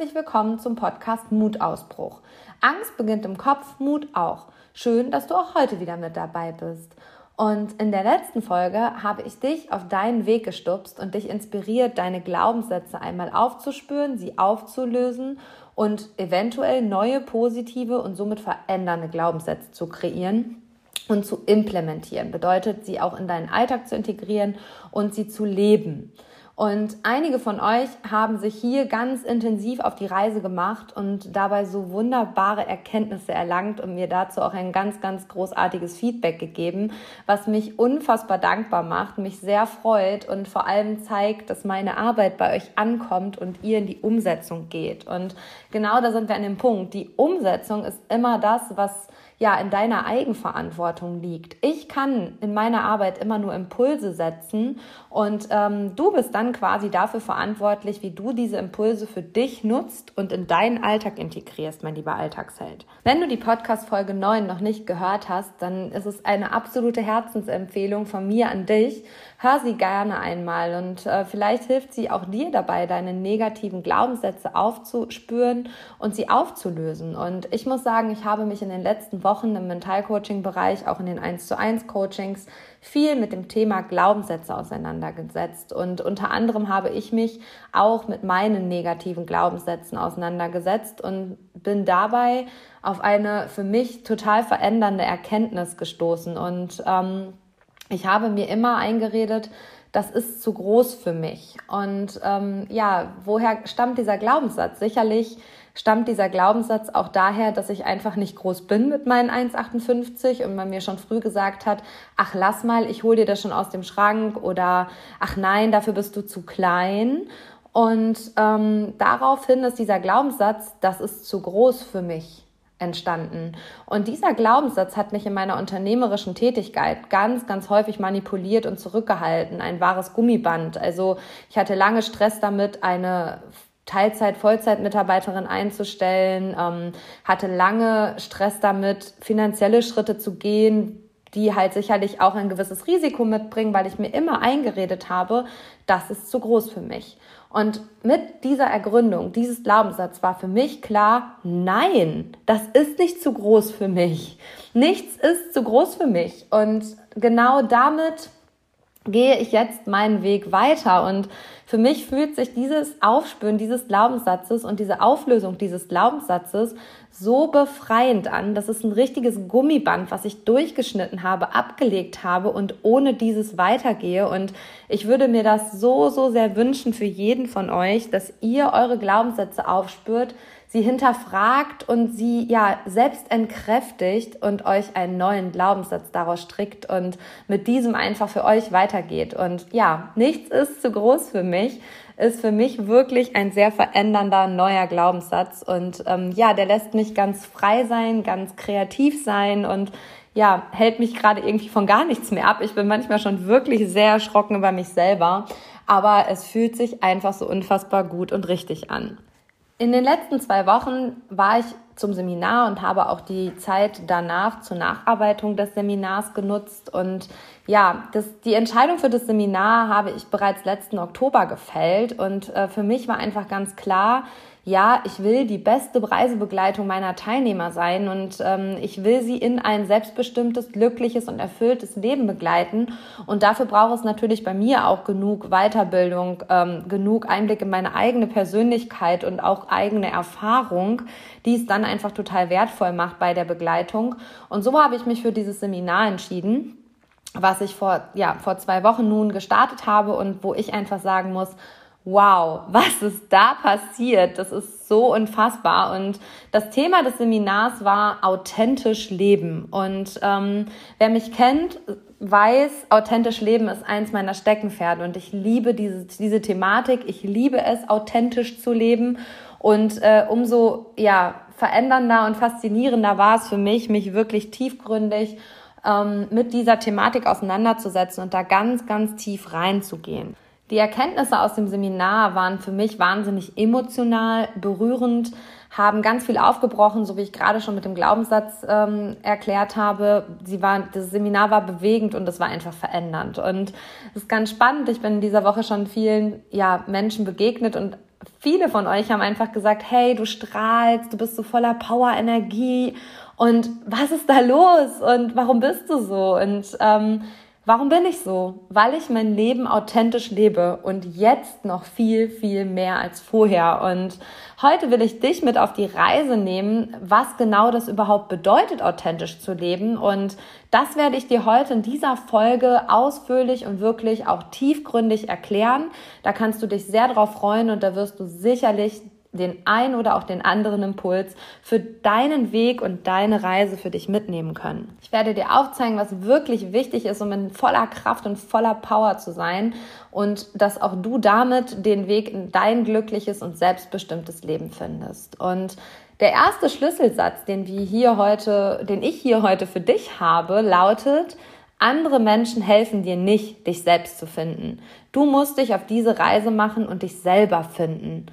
Herzlich willkommen zum Podcast Mutausbruch. Angst beginnt im Kopf, Mut auch. Schön, dass du auch heute wieder mit dabei bist. Und in der letzten Folge habe ich dich auf deinen Weg gestupst und dich inspiriert, deine Glaubenssätze einmal aufzuspüren, sie aufzulösen und eventuell neue positive und somit verändernde Glaubenssätze zu kreieren und zu implementieren. Bedeutet, sie auch in deinen Alltag zu integrieren und sie zu leben. Und einige von euch haben sich hier ganz intensiv auf die Reise gemacht und dabei so wunderbare Erkenntnisse erlangt und mir dazu auch ein ganz, ganz großartiges Feedback gegeben, was mich unfassbar dankbar macht, mich sehr freut und vor allem zeigt, dass meine Arbeit bei euch ankommt und ihr in die Umsetzung geht. Und genau da sind wir an dem Punkt. Die Umsetzung ist immer das, was ja in deiner Eigenverantwortung liegt. Ich kann in meiner Arbeit immer nur Impulse setzen und ähm, du bist dann quasi dafür verantwortlich, wie du diese Impulse für dich nutzt und in deinen Alltag integrierst, mein lieber Alltagsheld. Wenn du die Podcast-Folge 9 noch nicht gehört hast, dann ist es eine absolute Herzensempfehlung von mir an dich. Hör sie gerne einmal und äh, vielleicht hilft sie auch dir dabei, deine negativen Glaubenssätze aufzuspüren und sie aufzulösen. Und ich muss sagen, ich habe mich in den letzten Wochen im Mentalcoaching-Bereich, auch in den 1 zu 1 Coachings, viel mit dem Thema Glaubenssätze auseinandergesetzt. Und unter anderem habe ich mich auch mit meinen negativen Glaubenssätzen auseinandergesetzt und bin dabei auf eine für mich total verändernde Erkenntnis gestoßen. Und ähm, ich habe mir immer eingeredet, das ist zu groß für mich. Und ähm, ja, woher stammt dieser Glaubenssatz? Sicherlich stammt dieser Glaubenssatz auch daher, dass ich einfach nicht groß bin mit meinen 1,58 und man mir schon früh gesagt hat, ach lass mal, ich hol dir das schon aus dem Schrank oder ach nein, dafür bist du zu klein. Und ähm, daraufhin ist dieser Glaubenssatz, das ist zu groß für mich entstanden. Und dieser Glaubenssatz hat mich in meiner unternehmerischen Tätigkeit ganz, ganz häufig manipuliert und zurückgehalten. Ein wahres Gummiband. Also ich hatte lange Stress damit, eine Teilzeit, Vollzeit-Mitarbeiterin einzustellen, ähm, hatte lange Stress damit, finanzielle Schritte zu gehen, die halt sicherlich auch ein gewisses Risiko mitbringen, weil ich mir immer eingeredet habe, das ist zu groß für mich. Und mit dieser Ergründung, dieses Glaubenssatz war für mich klar, nein, das ist nicht zu groß für mich. Nichts ist zu groß für mich. Und genau damit gehe ich jetzt meinen Weg weiter. Und für mich fühlt sich dieses Aufspüren dieses Glaubenssatzes und diese Auflösung dieses Glaubenssatzes so befreiend an. Das ist ein richtiges Gummiband, was ich durchgeschnitten habe, abgelegt habe und ohne dieses weitergehe. Und ich würde mir das so, so sehr wünschen für jeden von euch, dass ihr eure Glaubenssätze aufspürt, sie hinterfragt und sie ja selbst entkräftigt und euch einen neuen Glaubenssatz daraus strickt und mit diesem einfach für euch weitergeht. Und ja, nichts ist zu groß für mich ist für mich wirklich ein sehr verändernder neuer Glaubenssatz. Und ähm, ja, der lässt mich ganz frei sein, ganz kreativ sein und ja, hält mich gerade irgendwie von gar nichts mehr ab. Ich bin manchmal schon wirklich sehr erschrocken über mich selber, aber es fühlt sich einfach so unfassbar gut und richtig an. In den letzten zwei Wochen war ich zum Seminar und habe auch die Zeit danach zur Nacharbeitung des Seminars genutzt. Und ja, das, die Entscheidung für das Seminar habe ich bereits letzten Oktober gefällt. Und äh, für mich war einfach ganz klar, ja, ich will die beste Reisebegleitung meiner Teilnehmer sein und ähm, ich will sie in ein selbstbestimmtes, glückliches und erfülltes Leben begleiten. Und dafür braucht es natürlich bei mir auch genug Weiterbildung, ähm, genug Einblick in meine eigene Persönlichkeit und auch eigene Erfahrung, die es dann einfach total wertvoll macht bei der Begleitung. Und so habe ich mich für dieses Seminar entschieden was ich vor, ja, vor zwei Wochen nun gestartet habe und wo ich einfach sagen muss, wow, was ist da passiert? Das ist so unfassbar. Und das Thema des Seminars war authentisch leben. Und ähm, wer mich kennt, weiß, authentisch leben ist eins meiner Steckenpferde. Und ich liebe diese, diese Thematik. Ich liebe es, authentisch zu leben. Und äh, umso ja, verändernder und faszinierender war es für mich, mich wirklich tiefgründig ähm, mit dieser Thematik auseinanderzusetzen und da ganz, ganz tief reinzugehen. Die Erkenntnisse aus dem Seminar waren für mich wahnsinnig emotional, berührend, haben ganz viel aufgebrochen, so wie ich gerade schon mit dem Glaubenssatz ähm, erklärt habe. Sie war, das Seminar war bewegend und es war einfach verändernd. Und es ist ganz spannend. Ich bin in dieser Woche schon vielen ja, Menschen begegnet und viele von euch haben einfach gesagt, hey, du strahlst, du bist so voller Power, Energie und was ist da los und warum bist du so? Und ähm, warum bin ich so? Weil ich mein Leben authentisch lebe und jetzt noch viel, viel mehr als vorher. Und heute will ich dich mit auf die Reise nehmen, was genau das überhaupt bedeutet, authentisch zu leben. Und das werde ich dir heute in dieser Folge ausführlich und wirklich auch tiefgründig erklären. Da kannst du dich sehr drauf freuen und da wirst du sicherlich den ein oder auch den anderen Impuls für deinen Weg und deine Reise für dich mitnehmen können. Ich werde dir aufzeigen, was wirklich wichtig ist, um in voller Kraft und voller Power zu sein und dass auch du damit den Weg in dein glückliches und selbstbestimmtes Leben findest. Und der erste Schlüsselsatz, den wir hier heute, den ich hier heute für dich habe, lautet, andere Menschen helfen dir nicht, dich selbst zu finden. Du musst dich auf diese Reise machen und dich selber finden.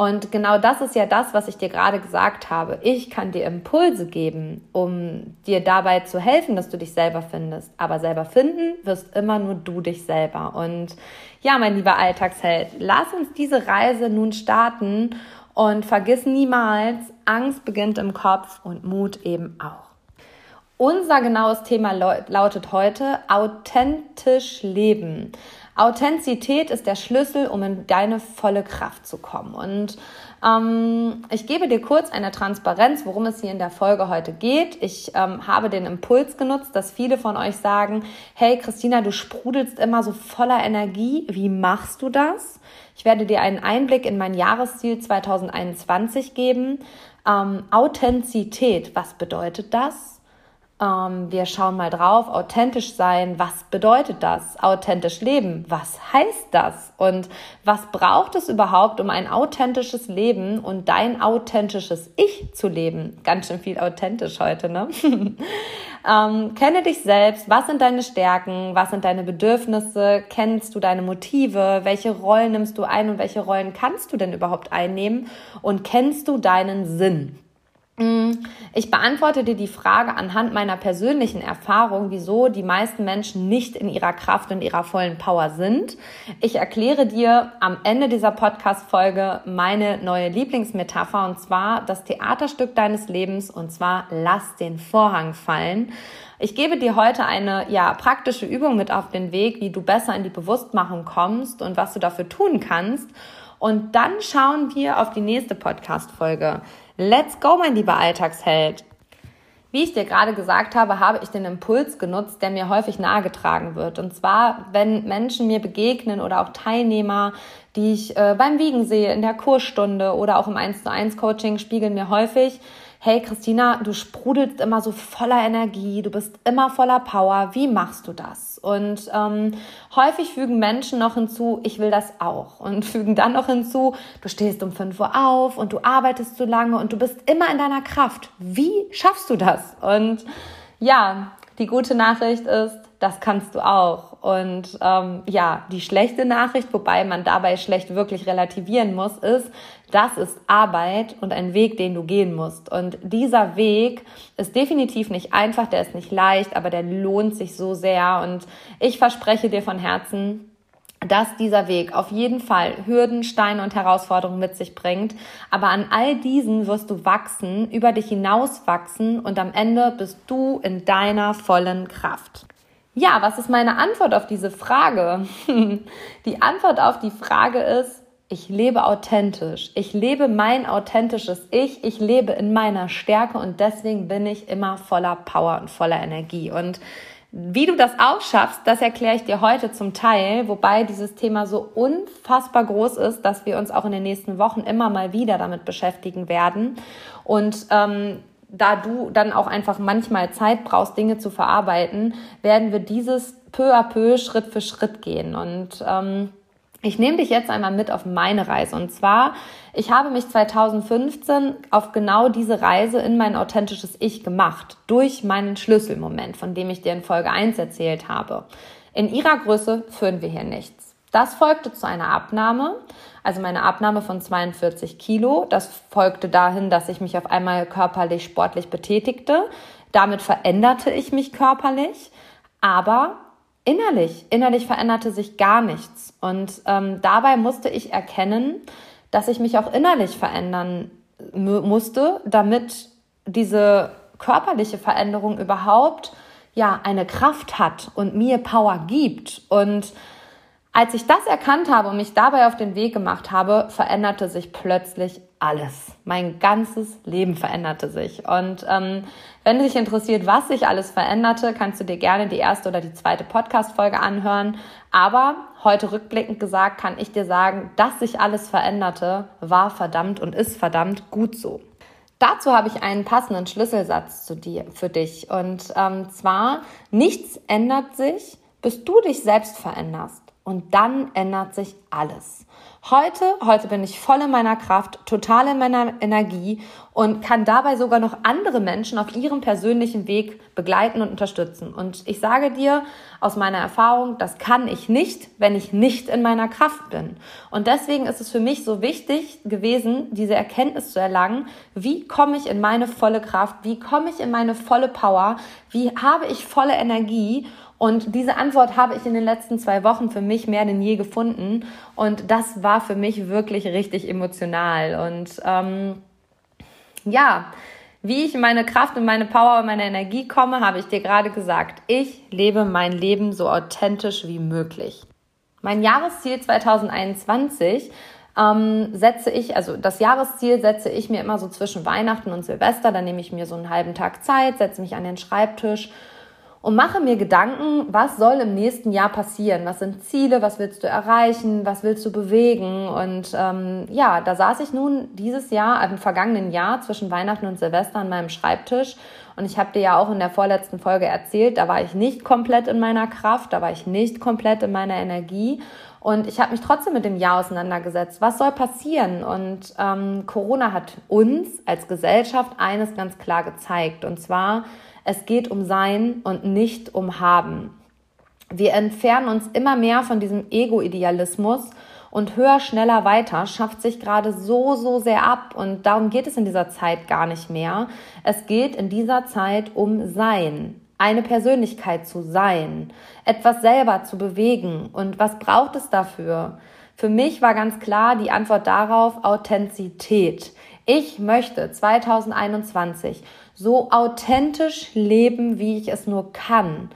Und genau das ist ja das, was ich dir gerade gesagt habe. Ich kann dir Impulse geben, um dir dabei zu helfen, dass du dich selber findest. Aber selber finden wirst immer nur du dich selber. Und ja, mein lieber Alltagsheld, lass uns diese Reise nun starten und vergiss niemals, Angst beginnt im Kopf und Mut eben auch. Unser genaues Thema lautet heute authentisch leben. Authentizität ist der Schlüssel, um in deine volle Kraft zu kommen. Und ähm, ich gebe dir kurz eine Transparenz, worum es hier in der Folge heute geht. Ich ähm, habe den Impuls genutzt, dass viele von euch sagen, hey Christina, du sprudelst immer so voller Energie. Wie machst du das? Ich werde dir einen Einblick in mein Jahresziel 2021 geben. Ähm, Authentizität, was bedeutet das? Ähm, wir schauen mal drauf, authentisch sein, was bedeutet das? Authentisch leben, was heißt das? Und was braucht es überhaupt, um ein authentisches Leben und dein authentisches Ich zu leben? Ganz schön viel authentisch heute, ne? ähm, kenne dich selbst, was sind deine Stärken, was sind deine Bedürfnisse, kennst du deine Motive, welche Rollen nimmst du ein und welche Rollen kannst du denn überhaupt einnehmen und kennst du deinen Sinn? Ich beantworte dir die Frage anhand meiner persönlichen Erfahrung, wieso die meisten Menschen nicht in ihrer Kraft und ihrer vollen Power sind. Ich erkläre dir am Ende dieser Podcast-Folge meine neue Lieblingsmetapher und zwar das Theaterstück deines Lebens und zwar lass den Vorhang fallen. Ich gebe dir heute eine ja, praktische Übung mit auf den Weg, wie du besser in die Bewusstmachung kommst und was du dafür tun kannst. Und dann schauen wir auf die nächste Podcast-Folge. Let's go, mein lieber Alltagsheld! Wie ich dir gerade gesagt habe, habe ich den Impuls genutzt, der mir häufig nahegetragen wird. Und zwar, wenn Menschen mir begegnen oder auch Teilnehmer, die ich äh, beim Wiegen sehe, in der Kursstunde oder auch im 1 zu 1 Coaching, spiegeln mir häufig, hey Christina, du sprudelst immer so voller Energie, du bist immer voller Power, wie machst du das? Und ähm, häufig fügen Menschen noch hinzu, ich will das auch. Und fügen dann noch hinzu, du stehst um 5 Uhr auf und du arbeitest so lange und du bist immer in deiner Kraft. Wie schaffst du das? Und ja, die gute Nachricht ist, das kannst du auch. Und ähm, ja, die schlechte Nachricht, wobei man dabei schlecht wirklich relativieren muss, ist, das ist Arbeit und ein Weg, den du gehen musst. Und dieser Weg ist definitiv nicht einfach, der ist nicht leicht, aber der lohnt sich so sehr. Und ich verspreche dir von Herzen, dass dieser Weg auf jeden Fall Hürden, Steine und Herausforderungen mit sich bringt. Aber an all diesen wirst du wachsen, über dich hinaus wachsen und am Ende bist du in deiner vollen Kraft. Ja, was ist meine Antwort auf diese Frage? die Antwort auf die Frage ist, ich lebe authentisch. Ich lebe mein authentisches Ich. Ich lebe in meiner Stärke und deswegen bin ich immer voller Power und voller Energie. Und wie du das auch schaffst, das erkläre ich dir heute zum Teil, wobei dieses Thema so unfassbar groß ist, dass wir uns auch in den nächsten Wochen immer mal wieder damit beschäftigen werden. Und ähm, da du dann auch einfach manchmal Zeit brauchst, Dinge zu verarbeiten, werden wir dieses peu à peu, Schritt für Schritt gehen. Und ähm, ich nehme dich jetzt einmal mit auf meine Reise. Und zwar, ich habe mich 2015 auf genau diese Reise in mein authentisches Ich gemacht, durch meinen Schlüsselmoment, von dem ich dir in Folge 1 erzählt habe. In ihrer Größe führen wir hier nichts. Das folgte zu einer Abnahme, also meine Abnahme von 42 Kilo. Das folgte dahin, dass ich mich auf einmal körperlich, sportlich betätigte. Damit veränderte ich mich körperlich, aber innerlich, innerlich veränderte sich gar nichts. Und ähm, dabei musste ich erkennen, dass ich mich auch innerlich verändern musste, damit diese körperliche Veränderung überhaupt ja eine Kraft hat und mir Power gibt. Und als ich das erkannt habe und mich dabei auf den Weg gemacht habe, veränderte sich plötzlich alles. Mein ganzes Leben veränderte sich. Und ähm, wenn dich interessiert, was sich alles veränderte, kannst du dir gerne die erste oder die zweite Podcast-Folge anhören. Aber heute rückblickend gesagt, kann ich dir sagen, dass sich alles veränderte, war verdammt und ist verdammt gut so. Dazu habe ich einen passenden Schlüsselsatz zu dir, für dich. Und ähm, zwar, nichts ändert sich, bis du dich selbst veränderst. Und dann ändert sich alles. Heute, heute bin ich voll in meiner Kraft, total in meiner Energie und kann dabei sogar noch andere Menschen auf ihrem persönlichen Weg begleiten und unterstützen. Und ich sage dir aus meiner Erfahrung, das kann ich nicht, wenn ich nicht in meiner Kraft bin. Und deswegen ist es für mich so wichtig gewesen, diese Erkenntnis zu erlangen, wie komme ich in meine volle Kraft, wie komme ich in meine volle Power, wie habe ich volle Energie und diese Antwort habe ich in den letzten zwei Wochen für mich mehr denn je gefunden. Und das war für mich wirklich richtig emotional. Und ähm, ja, wie ich in meine Kraft und meine Power und meine Energie komme, habe ich dir gerade gesagt. Ich lebe mein Leben so authentisch wie möglich. Mein Jahresziel 2021 ähm, setze ich, also das Jahresziel setze ich mir immer so zwischen Weihnachten und Silvester. Da nehme ich mir so einen halben Tag Zeit, setze mich an den Schreibtisch und mache mir Gedanken, was soll im nächsten Jahr passieren? Was sind Ziele? Was willst du erreichen? Was willst du bewegen? Und ähm, ja, da saß ich nun dieses Jahr, im vergangenen Jahr zwischen Weihnachten und Silvester an meinem Schreibtisch. Und ich habe dir ja auch in der vorletzten Folge erzählt, da war ich nicht komplett in meiner Kraft, da war ich nicht komplett in meiner Energie. Und ich habe mich trotzdem mit dem Jahr auseinandergesetzt. Was soll passieren? Und ähm, Corona hat uns als Gesellschaft eines ganz klar gezeigt. Und zwar, es geht um Sein und nicht um Haben. Wir entfernen uns immer mehr von diesem Ego-Idealismus und höher, schneller, weiter schafft sich gerade so, so sehr ab. Und darum geht es in dieser Zeit gar nicht mehr. Es geht in dieser Zeit um Sein, eine Persönlichkeit zu sein, etwas selber zu bewegen. Und was braucht es dafür? Für mich war ganz klar die Antwort darauf Authentizität. Ich möchte 2021 so authentisch leben, wie ich es nur kann.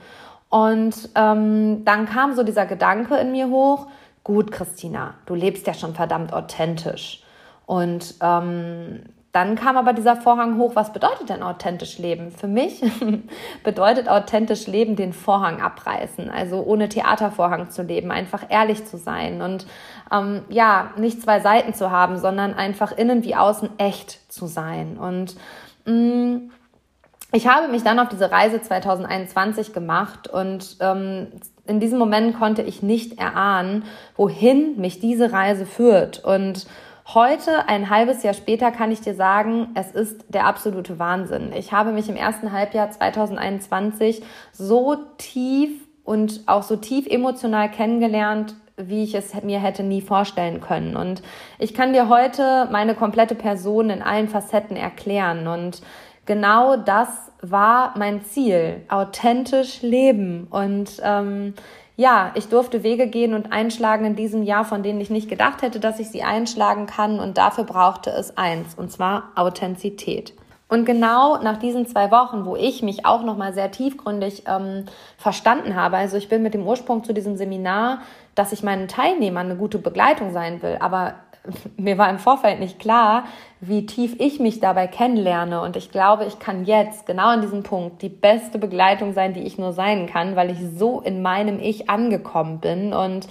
Und ähm, dann kam so dieser Gedanke in mir hoch, gut, Christina, du lebst ja schon verdammt authentisch. Und ähm, dann kam aber dieser Vorhang hoch, was bedeutet denn authentisch leben? Für mich bedeutet authentisch leben den Vorhang abreißen, also ohne Theatervorhang zu leben, einfach ehrlich zu sein und ähm, ja, nicht zwei Seiten zu haben, sondern einfach innen wie außen echt zu sein. Und mh, mm, ich habe mich dann auf diese Reise 2021 gemacht und ähm, in diesem Moment konnte ich nicht erahnen, wohin mich diese Reise führt. Und heute, ein halbes Jahr später, kann ich dir sagen, es ist der absolute Wahnsinn. Ich habe mich im ersten Halbjahr 2021 so tief und auch so tief emotional kennengelernt, wie ich es mir hätte nie vorstellen können. Und ich kann dir heute meine komplette Person in allen Facetten erklären. Und genau das war mein Ziel, authentisch leben. Und ähm, ja, ich durfte Wege gehen und einschlagen in diesem Jahr, von denen ich nicht gedacht hätte, dass ich sie einschlagen kann. Und dafür brauchte es eins, und zwar Authentizität. Und genau nach diesen zwei Wochen, wo ich mich auch nochmal sehr tiefgründig ähm, verstanden habe, also ich bin mit dem Ursprung zu diesem Seminar, dass ich meinen Teilnehmern eine gute Begleitung sein will, aber mir war im Vorfeld nicht klar, wie tief ich mich dabei kennenlerne. Und ich glaube, ich kann jetzt genau an diesem Punkt die beste Begleitung sein, die ich nur sein kann, weil ich so in meinem Ich angekommen bin. Und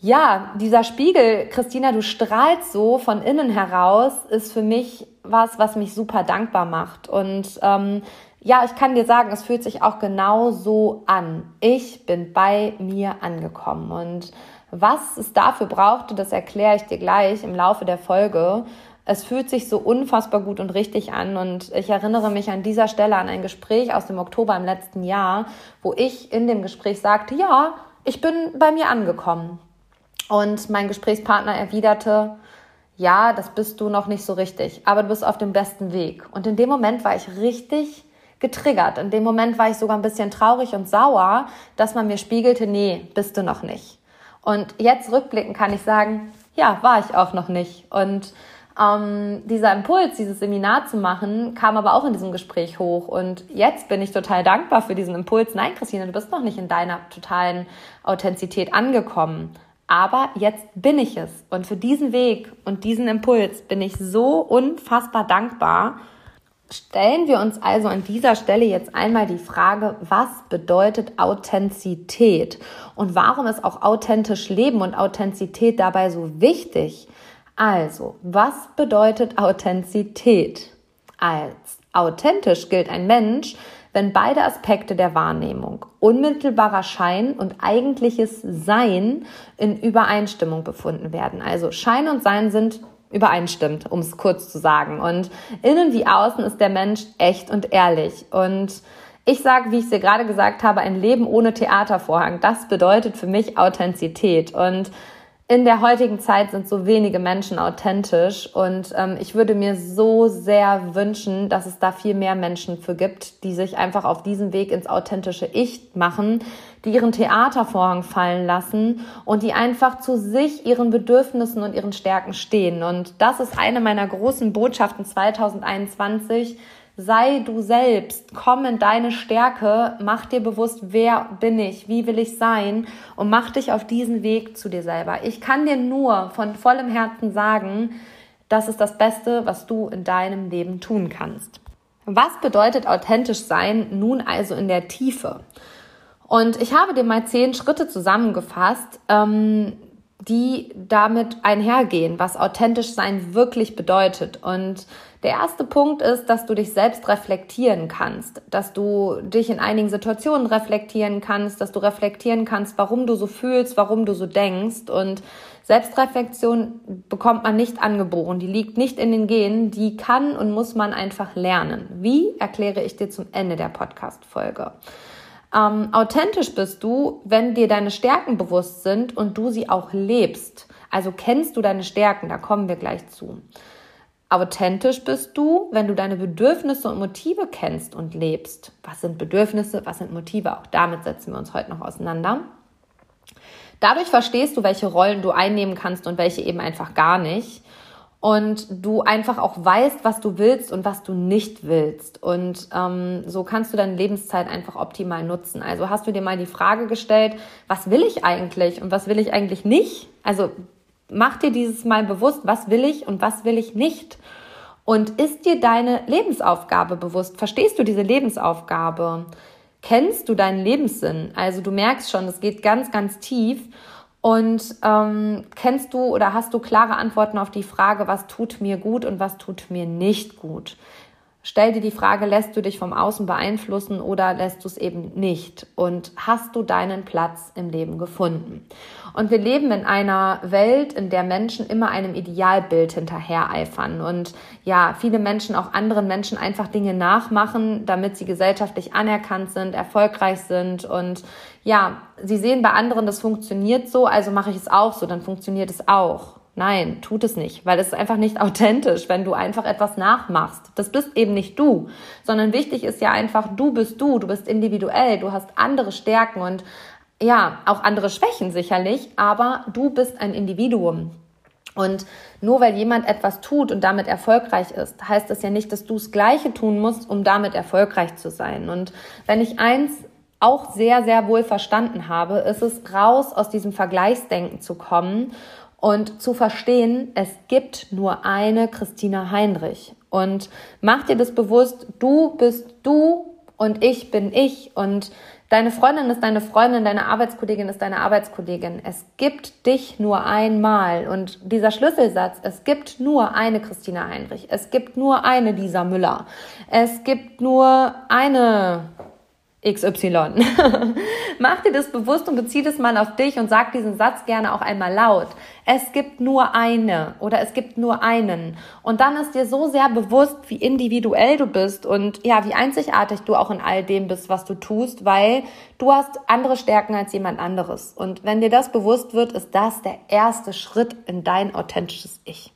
ja, dieser Spiegel, Christina, du strahlst so von innen heraus, ist für mich was, was mich super dankbar macht. Und ähm, ja, ich kann dir sagen, es fühlt sich auch genau so an. Ich bin bei mir angekommen. Und was es dafür brauchte, das erkläre ich dir gleich im Laufe der Folge. Es fühlt sich so unfassbar gut und richtig an und ich erinnere mich an dieser Stelle an ein Gespräch aus dem Oktober im letzten Jahr, wo ich in dem Gespräch sagte, ja, ich bin bei mir angekommen. Und mein Gesprächspartner erwiderte, ja, das bist du noch nicht so richtig, aber du bist auf dem besten Weg. Und in dem Moment war ich richtig getriggert. In dem Moment war ich sogar ein bisschen traurig und sauer, dass man mir spiegelte, nee, bist du noch nicht. Und jetzt rückblickend kann ich sagen, ja, war ich auch noch nicht. Und ähm, dieser Impuls, dieses Seminar zu machen, kam aber auch in diesem Gespräch hoch. Und jetzt bin ich total dankbar für diesen Impuls. Nein, Christine, du bist noch nicht in deiner totalen Authentizität angekommen. Aber jetzt bin ich es. Und für diesen Weg und diesen Impuls bin ich so unfassbar dankbar. Stellen wir uns also an dieser Stelle jetzt einmal die Frage, was bedeutet Authentizität und warum ist auch authentisch Leben und Authentizität dabei so wichtig? Also, was bedeutet Authentizität? Als authentisch gilt ein Mensch, wenn beide Aspekte der Wahrnehmung, unmittelbarer Schein und eigentliches Sein in Übereinstimmung befunden werden. Also Schein und Sein sind übereinstimmt, um es kurz zu sagen. Und innen wie außen ist der Mensch echt und ehrlich. Und ich sage, wie ich es dir gerade gesagt habe, ein Leben ohne Theatervorhang. Das bedeutet für mich Authentizität. Und in der heutigen Zeit sind so wenige Menschen authentisch und ähm, ich würde mir so sehr wünschen, dass es da viel mehr Menschen für gibt, die sich einfach auf diesen Weg ins authentische Ich machen, die ihren Theatervorhang fallen lassen und die einfach zu sich, ihren Bedürfnissen und ihren Stärken stehen. Und das ist eine meiner großen Botschaften 2021 Sei du selbst, komm in deine Stärke, mach dir bewusst, wer bin ich, wie will ich sein und mach dich auf diesen Weg zu dir selber. Ich kann dir nur von vollem Herzen sagen, das ist das Beste, was du in deinem Leben tun kannst. Was bedeutet authentisch sein nun also in der Tiefe? Und ich habe dir mal zehn Schritte zusammengefasst, ähm, die damit einhergehen, was authentisch sein wirklich bedeutet. Und der erste Punkt ist, dass du dich selbst reflektieren kannst, dass du dich in einigen Situationen reflektieren kannst, dass du reflektieren kannst, warum du so fühlst, warum du so denkst. Und Selbstreflexion bekommt man nicht angeboren, die liegt nicht in den Genen, die kann und muss man einfach lernen. Wie erkläre ich dir zum Ende der Podcast-Folge. Ähm, authentisch bist du, wenn dir deine Stärken bewusst sind und du sie auch lebst. Also kennst du deine Stärken, da kommen wir gleich zu. Authentisch bist du, wenn du deine Bedürfnisse und Motive kennst und lebst. Was sind Bedürfnisse, was sind Motive? Auch damit setzen wir uns heute noch auseinander. Dadurch verstehst du, welche Rollen du einnehmen kannst und welche eben einfach gar nicht. Und du einfach auch weißt, was du willst und was du nicht willst. Und ähm, so kannst du deine Lebenszeit einfach optimal nutzen. Also hast du dir mal die Frage gestellt, was will ich eigentlich und was will ich eigentlich nicht? Also Mach dir dieses Mal bewusst, was will ich und was will ich nicht. Und ist dir deine Lebensaufgabe bewusst? Verstehst du diese Lebensaufgabe? Kennst du deinen Lebenssinn? Also du merkst schon, es geht ganz, ganz tief. Und ähm, kennst du oder hast du klare Antworten auf die Frage, was tut mir gut und was tut mir nicht gut? Stell dir die Frage, lässt du dich vom Außen beeinflussen oder lässt du es eben nicht? Und hast du deinen Platz im Leben gefunden? Und wir leben in einer Welt, in der Menschen immer einem Idealbild hinterhereifern und ja, viele Menschen auch anderen Menschen einfach Dinge nachmachen, damit sie gesellschaftlich anerkannt sind, erfolgreich sind und ja, sie sehen bei anderen, das funktioniert so, also mache ich es auch so, dann funktioniert es auch. Nein, tut es nicht, weil es ist einfach nicht authentisch, wenn du einfach etwas nachmachst. Das bist eben nicht du, sondern wichtig ist ja einfach, du bist du, du bist individuell, du hast andere Stärken und ja, auch andere Schwächen sicherlich, aber du bist ein Individuum. Und nur weil jemand etwas tut und damit erfolgreich ist, heißt das ja nicht, dass du das Gleiche tun musst, um damit erfolgreich zu sein. Und wenn ich eins auch sehr, sehr wohl verstanden habe, ist es raus aus diesem Vergleichsdenken zu kommen und zu verstehen, es gibt nur eine Christina Heinrich. Und mach dir das bewusst, du bist du und ich bin ich und deine Freundin ist deine Freundin, deine Arbeitskollegin ist deine Arbeitskollegin. Es gibt dich nur einmal. Und dieser Schlüsselsatz, es gibt nur eine Christina Heinrich, es gibt nur eine Lisa Müller, es gibt nur eine XY. Mach dir das bewusst und bezieh das mal auf dich und sag diesen Satz gerne auch einmal laut. Es gibt nur eine oder es gibt nur einen. Und dann ist dir so sehr bewusst, wie individuell du bist und ja, wie einzigartig du auch in all dem bist, was du tust, weil du hast andere Stärken als jemand anderes. Und wenn dir das bewusst wird, ist das der erste Schritt in dein authentisches Ich.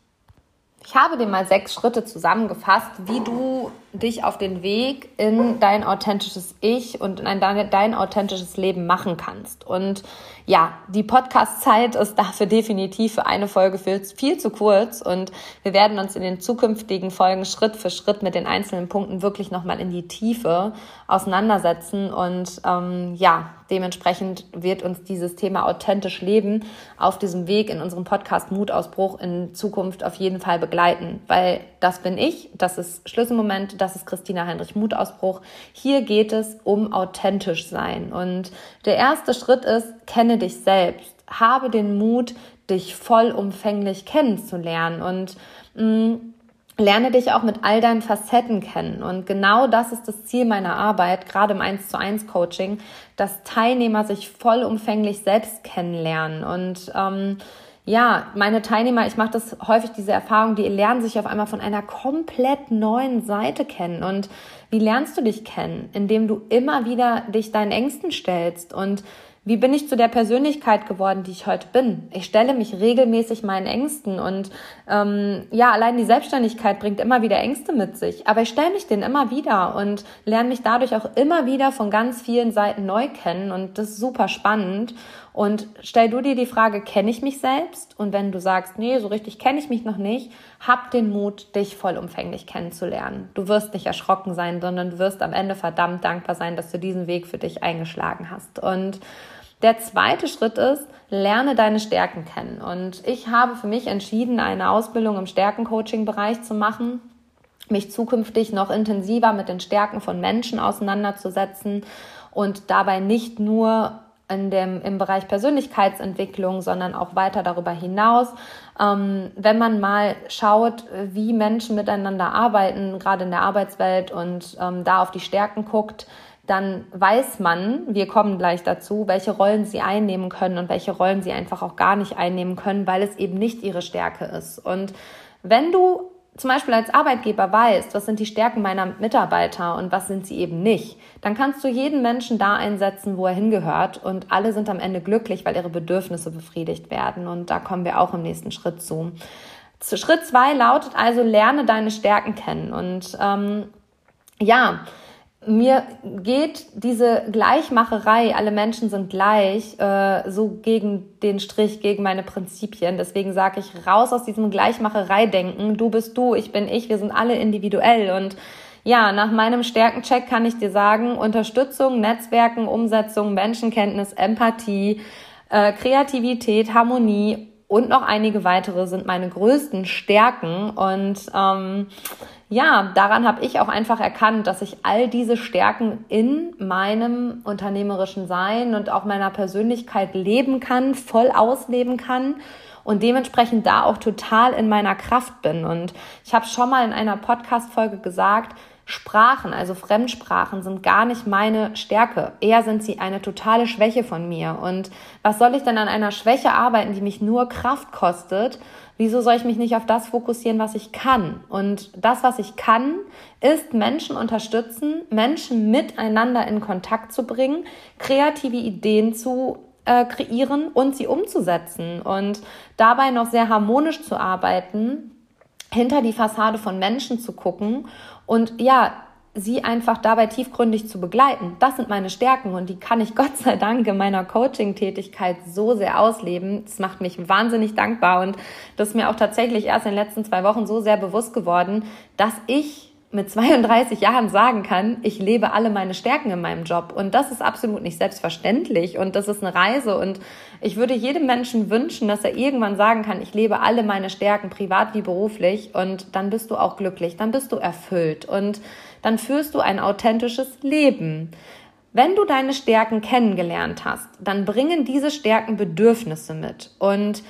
Ich habe dir mal sechs Schritte zusammengefasst, wie du dich auf den Weg in dein authentisches Ich und in dein, dein authentisches Leben machen kannst. Und ja, die Podcast-Zeit ist dafür definitiv für eine Folge viel, viel zu kurz. Und wir werden uns in den zukünftigen Folgen Schritt für Schritt mit den einzelnen Punkten wirklich nochmal in die Tiefe auseinandersetzen. Und ähm, ja, dementsprechend wird uns dieses Thema authentisch leben auf diesem Weg in unserem Podcast Mutausbruch in Zukunft auf jeden Fall begleiten, weil das bin ich, das ist Schlüsselmoment, das ist Christina Heinrich Mutausbruch. Hier geht es um authentisch sein. Und der erste Schritt ist, kenne dich selbst. Habe den Mut, dich vollumfänglich kennenzulernen und mh, mm, lerne dich auch mit all deinen Facetten kennen. Und genau das ist das Ziel meiner Arbeit, gerade im 1 zu 1 Coaching, dass Teilnehmer sich vollumfänglich selbst kennenlernen und ähm, ja, meine Teilnehmer, ich mache das häufig diese Erfahrung, die lernen sich auf einmal von einer komplett neuen Seite kennen. Und wie lernst du dich kennen? Indem du immer wieder dich deinen Ängsten stellst und wie bin ich zu der Persönlichkeit geworden, die ich heute bin? Ich stelle mich regelmäßig meinen Ängsten und ähm, ja, allein die Selbstständigkeit bringt immer wieder Ängste mit sich. Aber ich stelle mich denen immer wieder und lerne mich dadurch auch immer wieder von ganz vielen Seiten neu kennen und das ist super spannend. Und stell du dir die Frage, kenne ich mich selbst? Und wenn du sagst, nee, so richtig kenne ich mich noch nicht, hab den Mut, dich vollumfänglich kennenzulernen. Du wirst nicht erschrocken sein, sondern du wirst am Ende verdammt dankbar sein, dass du diesen Weg für dich eingeschlagen hast. Und der zweite Schritt ist, lerne deine Stärken kennen. Und ich habe für mich entschieden, eine Ausbildung im Stärkencoaching-Bereich zu machen, mich zukünftig noch intensiver mit den Stärken von Menschen auseinanderzusetzen und dabei nicht nur in dem, im Bereich Persönlichkeitsentwicklung, sondern auch weiter darüber hinaus. Ähm, wenn man mal schaut, wie Menschen miteinander arbeiten, gerade in der Arbeitswelt und ähm, da auf die Stärken guckt, dann weiß man, wir kommen gleich dazu, welche Rollen sie einnehmen können und welche Rollen sie einfach auch gar nicht einnehmen können, weil es eben nicht ihre Stärke ist. Und wenn du zum Beispiel als Arbeitgeber weißt, was sind die Stärken meiner Mitarbeiter und was sind sie eben nicht, dann kannst du jeden Menschen da einsetzen, wo er hingehört und alle sind am Ende glücklich, weil ihre Bedürfnisse befriedigt werden. Und da kommen wir auch im nächsten Schritt zu. Schritt zwei lautet also, lerne deine Stärken kennen. Und ähm, ja, mir geht diese Gleichmacherei, alle Menschen sind gleich, äh, so gegen den Strich, gegen meine Prinzipien. Deswegen sage ich raus aus diesem Gleichmacherei-Denken. Du bist du, ich bin ich, wir sind alle individuell. Und ja, nach meinem Stärkencheck kann ich dir sagen, Unterstützung, Netzwerken, Umsetzung, Menschenkenntnis, Empathie, äh, Kreativität, Harmonie und noch einige weitere sind meine größten Stärken. Und ähm, ja, daran habe ich auch einfach erkannt, dass ich all diese Stärken in meinem unternehmerischen Sein und auch meiner Persönlichkeit leben kann, voll ausleben kann und dementsprechend da auch total in meiner Kraft bin. Und ich habe schon mal in einer Podcast-Folge gesagt, Sprachen, also Fremdsprachen, sind gar nicht meine Stärke. Eher sind sie eine totale Schwäche von mir. Und was soll ich denn an einer Schwäche arbeiten, die mich nur Kraft kostet? Wieso soll ich mich nicht auf das fokussieren, was ich kann? Und das, was ich kann, ist Menschen unterstützen, Menschen miteinander in Kontakt zu bringen, kreative Ideen zu äh, kreieren und sie umzusetzen und dabei noch sehr harmonisch zu arbeiten, hinter die Fassade von Menschen zu gucken und ja, sie einfach dabei tiefgründig zu begleiten. Das sind meine Stärken und die kann ich Gott sei Dank in meiner Coaching-Tätigkeit so sehr ausleben. Das macht mich wahnsinnig dankbar und das ist mir auch tatsächlich erst in den letzten zwei Wochen so sehr bewusst geworden, dass ich mit 32 Jahren sagen kann, ich lebe alle meine Stärken in meinem Job. Und das ist absolut nicht selbstverständlich. Und das ist eine Reise. Und ich würde jedem Menschen wünschen, dass er irgendwann sagen kann, ich lebe alle meine Stärken, privat wie beruflich. Und dann bist du auch glücklich, dann bist du erfüllt. Und dann führst du ein authentisches Leben. Wenn du deine Stärken kennengelernt hast, dann bringen diese Stärken Bedürfnisse mit. Und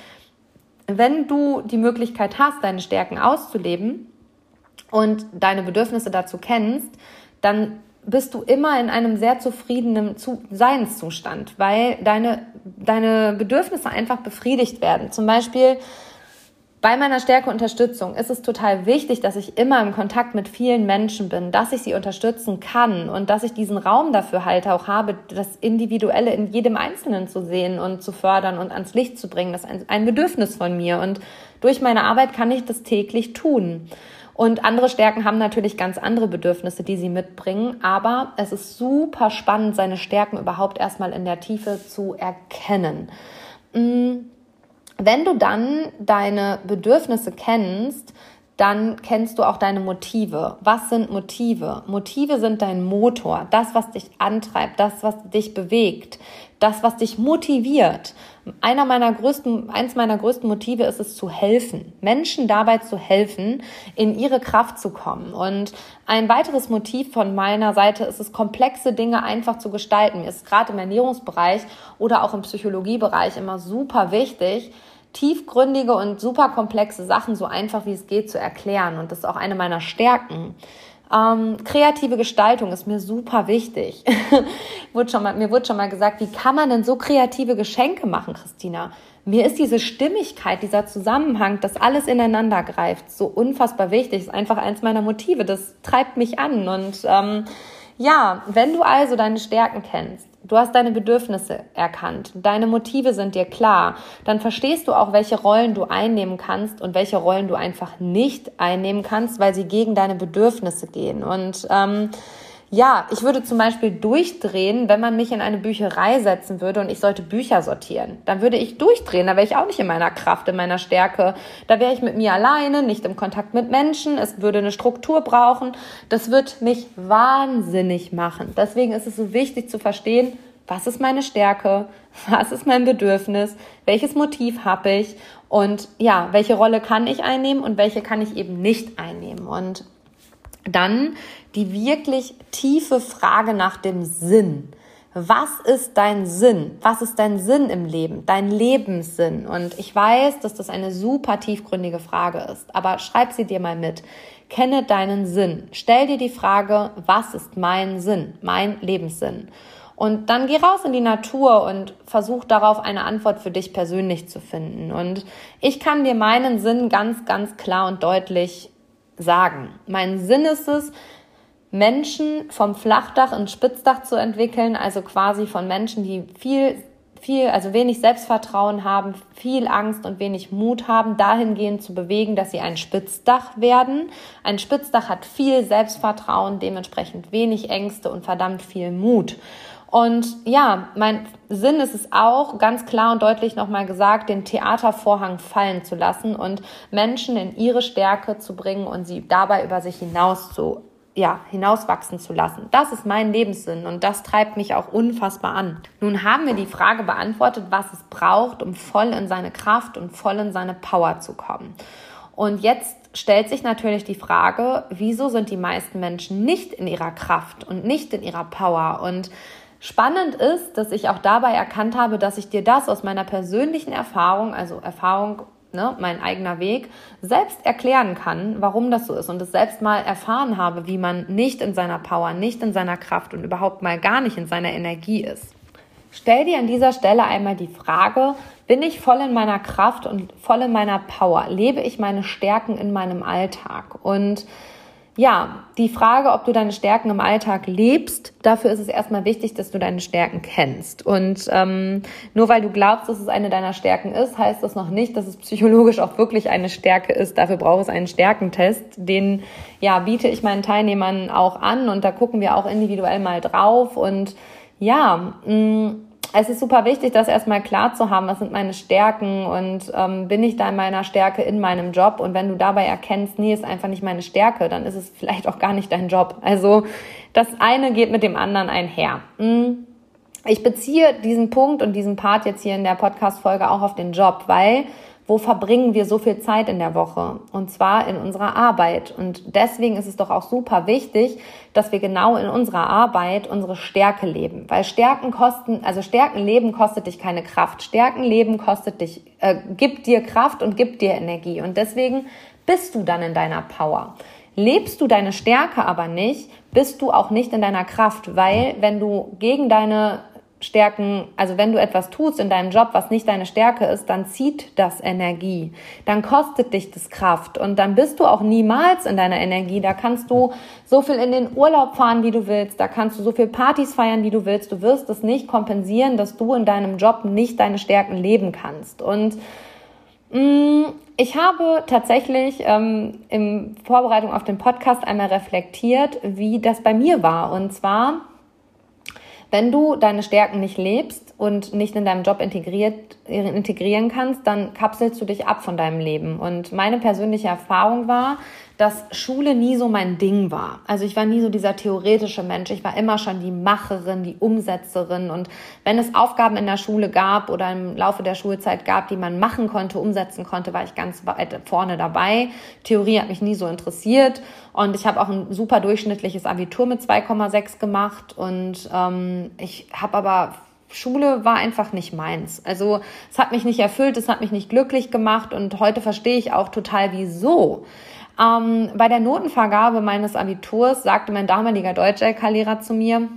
wenn du die Möglichkeit hast, deine Stärken auszuleben, und deine Bedürfnisse dazu kennst, dann bist du immer in einem sehr zufriedenen Seinszustand, weil deine, deine Bedürfnisse einfach befriedigt werden. Zum Beispiel bei meiner Stärkeunterstützung ist es total wichtig, dass ich immer im Kontakt mit vielen Menschen bin, dass ich sie unterstützen kann und dass ich diesen Raum dafür halt auch habe, das Individuelle in jedem Einzelnen zu sehen und zu fördern und ans Licht zu bringen. Das ist ein Bedürfnis von mir und durch meine Arbeit kann ich das täglich tun. Und andere Stärken haben natürlich ganz andere Bedürfnisse, die sie mitbringen. Aber es ist super spannend, seine Stärken überhaupt erstmal in der Tiefe zu erkennen. Mm, wenn du dann deine Bedürfnisse kennst, dann kennst du auch deine Motive. Was sind Motive? Motive sind dein Motor, das, was dich antreibt, das, was dich bewegt, das, was dich motiviert. Einer meiner größten, eins meiner größten Motive ist es zu helfen, Menschen dabei zu helfen, in ihre Kraft zu kommen. Und ein weiteres Motiv von meiner Seite ist es, komplexe Dinge einfach zu gestalten. Mir ist gerade im Ernährungsbereich oder auch im Psychologiebereich immer super wichtig, tiefgründige und super komplexe Sachen so einfach wie es geht zu erklären. Und das ist auch eine meiner Stärken. Ähm, kreative Gestaltung ist mir super wichtig. wurde schon mal, mir wurde schon mal gesagt, wie kann man denn so kreative Geschenke machen, Christina? Mir ist diese Stimmigkeit, dieser Zusammenhang, dass alles ineinander greift, so unfassbar wichtig. Ist einfach eins meiner Motive. Das treibt mich an. Und ähm, ja, wenn du also deine Stärken kennst, Du hast deine Bedürfnisse erkannt, deine Motive sind dir klar, dann verstehst du auch, welche Rollen du einnehmen kannst und welche Rollen du einfach nicht einnehmen kannst, weil sie gegen deine Bedürfnisse gehen. Und ähm, ja, ich würde zum Beispiel durchdrehen, wenn man mich in eine Bücherei setzen würde und ich sollte Bücher sortieren. Dann würde ich durchdrehen, da wäre ich auch nicht in meiner Kraft, in meiner Stärke. Da wäre ich mit mir alleine, nicht im Kontakt mit Menschen. Es würde eine Struktur brauchen. Das wird mich wahnsinnig machen. Deswegen ist es so wichtig zu verstehen, was ist meine Stärke, was ist mein Bedürfnis, welches Motiv habe ich und ja, welche Rolle kann ich einnehmen und welche kann ich eben nicht einnehmen. Und dann die wirklich tiefe Frage nach dem Sinn. Was ist dein Sinn? Was ist dein Sinn im Leben? Dein Lebenssinn? Und ich weiß, dass das eine super tiefgründige Frage ist, aber schreib sie dir mal mit. Kenne deinen Sinn. Stell dir die Frage, was ist mein Sinn? Mein Lebenssinn? Und dann geh raus in die Natur und versuch darauf eine Antwort für dich persönlich zu finden. Und ich kann dir meinen Sinn ganz, ganz klar und deutlich sagen. Mein Sinn ist es, Menschen vom Flachdach ins Spitzdach zu entwickeln, also quasi von Menschen, die viel, viel, also wenig Selbstvertrauen haben, viel Angst und wenig Mut haben, dahingehend zu bewegen, dass sie ein Spitzdach werden. Ein Spitzdach hat viel Selbstvertrauen, dementsprechend wenig Ängste und verdammt viel Mut. Und ja, mein Sinn ist es auch, ganz klar und deutlich nochmal gesagt, den Theatervorhang fallen zu lassen und Menschen in ihre Stärke zu bringen und sie dabei über sich hinaus zu, ja, hinauswachsen zu lassen. Das ist mein Lebenssinn und das treibt mich auch unfassbar an. Nun haben wir die Frage beantwortet, was es braucht, um voll in seine Kraft und voll in seine Power zu kommen. Und jetzt stellt sich natürlich die Frage, wieso sind die meisten Menschen nicht in ihrer Kraft und nicht in ihrer Power und Spannend ist, dass ich auch dabei erkannt habe, dass ich dir das aus meiner persönlichen Erfahrung, also Erfahrung, ne, mein eigener Weg, selbst erklären kann, warum das so ist und es selbst mal erfahren habe, wie man nicht in seiner Power, nicht in seiner Kraft und überhaupt mal gar nicht in seiner Energie ist. Stell dir an dieser Stelle einmal die Frage, bin ich voll in meiner Kraft und voll in meiner Power? Lebe ich meine Stärken in meinem Alltag? Und ja, die Frage, ob du deine Stärken im Alltag lebst, dafür ist es erstmal wichtig, dass du deine Stärken kennst. Und ähm, nur weil du glaubst, dass es eine deiner Stärken ist, heißt das noch nicht, dass es psychologisch auch wirklich eine Stärke ist. Dafür braucht es einen Stärkentest. Den ja biete ich meinen Teilnehmern auch an und da gucken wir auch individuell mal drauf. Und ja, mh, mm, es ist super wichtig, das erstmal klar zu haben, was sind meine Stärken und ähm, bin ich da in meiner Stärke in meinem Job und wenn du dabei erkennst, nee, ist einfach nicht meine Stärke, dann ist es vielleicht auch gar nicht dein Job. Also das eine geht mit dem anderen einher. Hm. Ich beziehe diesen Punkt und diesen Part jetzt hier in der Podcast-Folge auch auf den Job, weil wo verbringen wir so viel Zeit in der Woche? Und zwar in unserer Arbeit. Und deswegen ist es doch auch super wichtig, dass wir genau in unserer Arbeit unsere Stärke leben. Weil Stärken kosten, also Stärken leben kostet dich keine Kraft. Stärken leben kostet dich, äh, gibt dir Kraft und gibt dir Energie. Und deswegen bist du dann in deiner Power. Lebst du deine Stärke aber nicht, bist du auch nicht in deiner Kraft, weil wenn du gegen deine Stärken, also wenn du etwas tust in deinem Job, was nicht deine Stärke ist, dann zieht das Energie, dann kostet dich das Kraft und dann bist du auch niemals in deiner Energie. Da kannst du so viel in den Urlaub fahren, wie du willst, da kannst du so viel Partys feiern, wie du willst. Du wirst es nicht kompensieren, dass du in deinem Job nicht deine Stärken leben kannst. Und mh, mm, ich habe tatsächlich ähm, in Vorbereitung auf den Podcast einmal reflektiert, wie das bei mir war. Und zwar wenn du deine Stärken nicht lebst und nicht in deinem Job integriert, integrieren kannst, dann kapselst du dich ab von deinem Leben. Und meine persönliche Erfahrung war, dass Schule nie so mein Ding war. Also ich war nie so dieser theoretische Mensch. Ich war immer schon die Macherin, die Umsetzerin. Und wenn es Aufgaben in der Schule gab oder im Laufe der Schulzeit gab, die man machen konnte, umsetzen konnte, war ich ganz weit vorne dabei. Theorie hat mich nie so interessiert. Und ich habe auch ein super durchschnittliches Abitur mit 2,6 gemacht. Und ähm, ich habe aber Schule war einfach nicht meins. Also es hat mich nicht erfüllt, es hat mich nicht glücklich gemacht und heute verstehe ich auch total, wieso. Ähm, bei der Notenvergabe meines Abiturs sagte mein damaliger Deutsch-LK-Lehrer zu mir,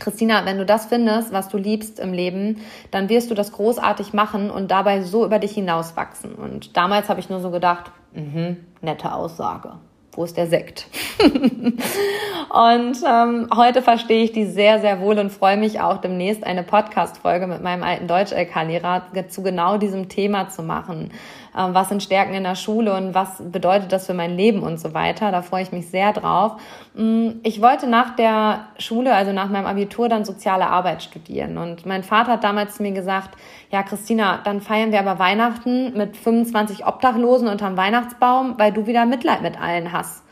Christina, wenn du das findest, was du liebst im Leben, dann wirst du das großartig machen und dabei so über dich hinauswachsen. Und damals habe ich nur so gedacht, mh, nette Aussage. Wo ist der Sekt? und ähm, heute verstehe ich die sehr, sehr wohl und freue mich auch demnächst eine Podcast-Folge mit meinem alten Deutsch-LK-Lehrer zu genau diesem Thema zu machen. Ähm, was sind Stärken in der Schule und was bedeutet das für mein Leben und so weiter. Da freue ich mich sehr drauf. Mm, ich wollte nach der Schule, also nach meinem Abitur, dann soziale Arbeit studieren. Und mein Vater hat damals zu mir gesagt, ja, Christina, dann feiern wir aber Weihnachten mit 25 Obdachlosen unterm Weihnachtsbaum, weil du wieder Mitleid mit allen hast.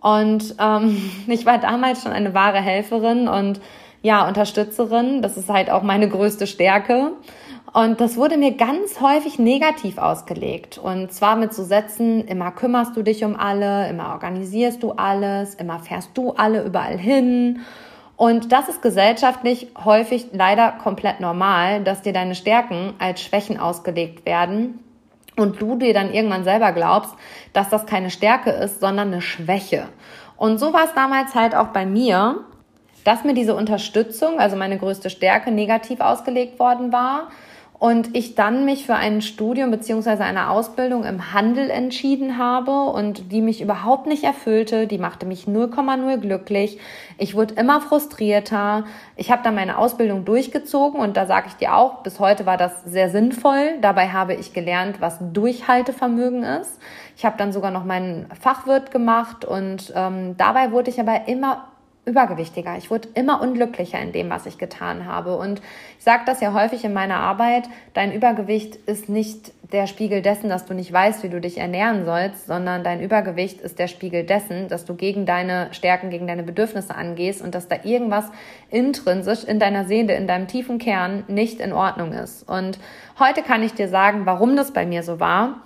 Und ähm, ich war damals schon eine wahre Helferin und ja, Unterstützerin. Das ist halt auch meine größte Stärke. Und das wurde mir ganz häufig negativ ausgelegt. Und zwar mit so Sätzen, immer kümmerst du dich um alle, immer organisierst du alles, immer fährst du alle überall hin. Und das ist gesellschaftlich häufig leider komplett normal, dass dir deine Stärken als Schwächen ausgelegt werden und du dir dann irgendwann selber glaubst, dass das keine Stärke ist, sondern eine Schwäche. Und so war es damals halt auch bei mir, dass mir diese Unterstützung, also meine größte Stärke, negativ ausgelegt worden war und ich dann mich für ein Studium beziehungsweise eine Ausbildung im Handel entschieden habe und die mich überhaupt nicht erfüllte, die machte mich 0,0 glücklich. Ich wurde immer frustrierter. Ich habe dann meine Ausbildung durchgezogen und da sage ich dir auch, bis heute war das sehr sinnvoll. Dabei habe ich gelernt, was Durchhaltevermögen ist. Ich habe dann sogar noch meinen Fachwirt gemacht und ähm, dabei wurde ich aber immer übergewichtiger. Ich wurde immer unglücklicher in dem, was ich getan habe. Und ich sage das ja häufig in meiner Arbeit, dein Übergewicht ist nicht der Spiegel dessen, dass du nicht weißt, wie du dich ernähren sollst, sondern dein Übergewicht ist der Spiegel dessen, dass du gegen deine Stärken, gegen deine Bedürfnisse angehst und dass da irgendwas intrinsisch in deiner Seele, in deinem tiefen Kern nicht in Ordnung ist. Und heute kann ich dir sagen, warum das bei mir so war.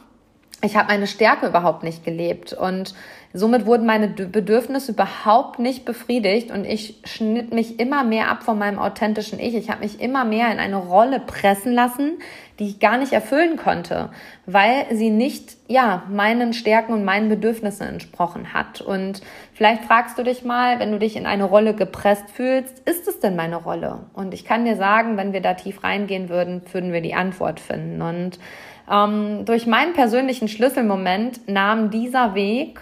Ich habe meine Stärke überhaupt nicht gelebt und Somit wurden meine Bedürfnisse überhaupt nicht befriedigt und ich schnitt mich immer mehr ab von meinem authentischen Ich. Ich habe mich immer mehr in eine Rolle pressen lassen, die ich gar nicht erfüllen konnte, weil sie nicht, ja, meinen Stärken und meinen Bedürfnissen entsprochen hat. Und vielleicht fragst du dich mal, wenn du dich in eine Rolle gepresst fühlst, ist es denn meine Rolle? Und ich kann dir sagen, wenn wir da tief reingehen würden, würden wir die Antwort finden. Und ähm, durch meinen persönlichen Schlüsselmoment nahm dieser Weg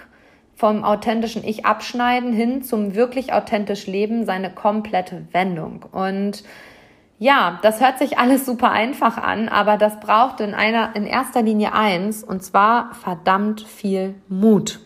vom authentischen Ich abschneiden hin zum wirklich authentisch Leben seine komplette Wendung. Und ja, das hört sich alles super einfach an, aber das braucht in einer, in erster Linie eins, und zwar verdammt viel Mut.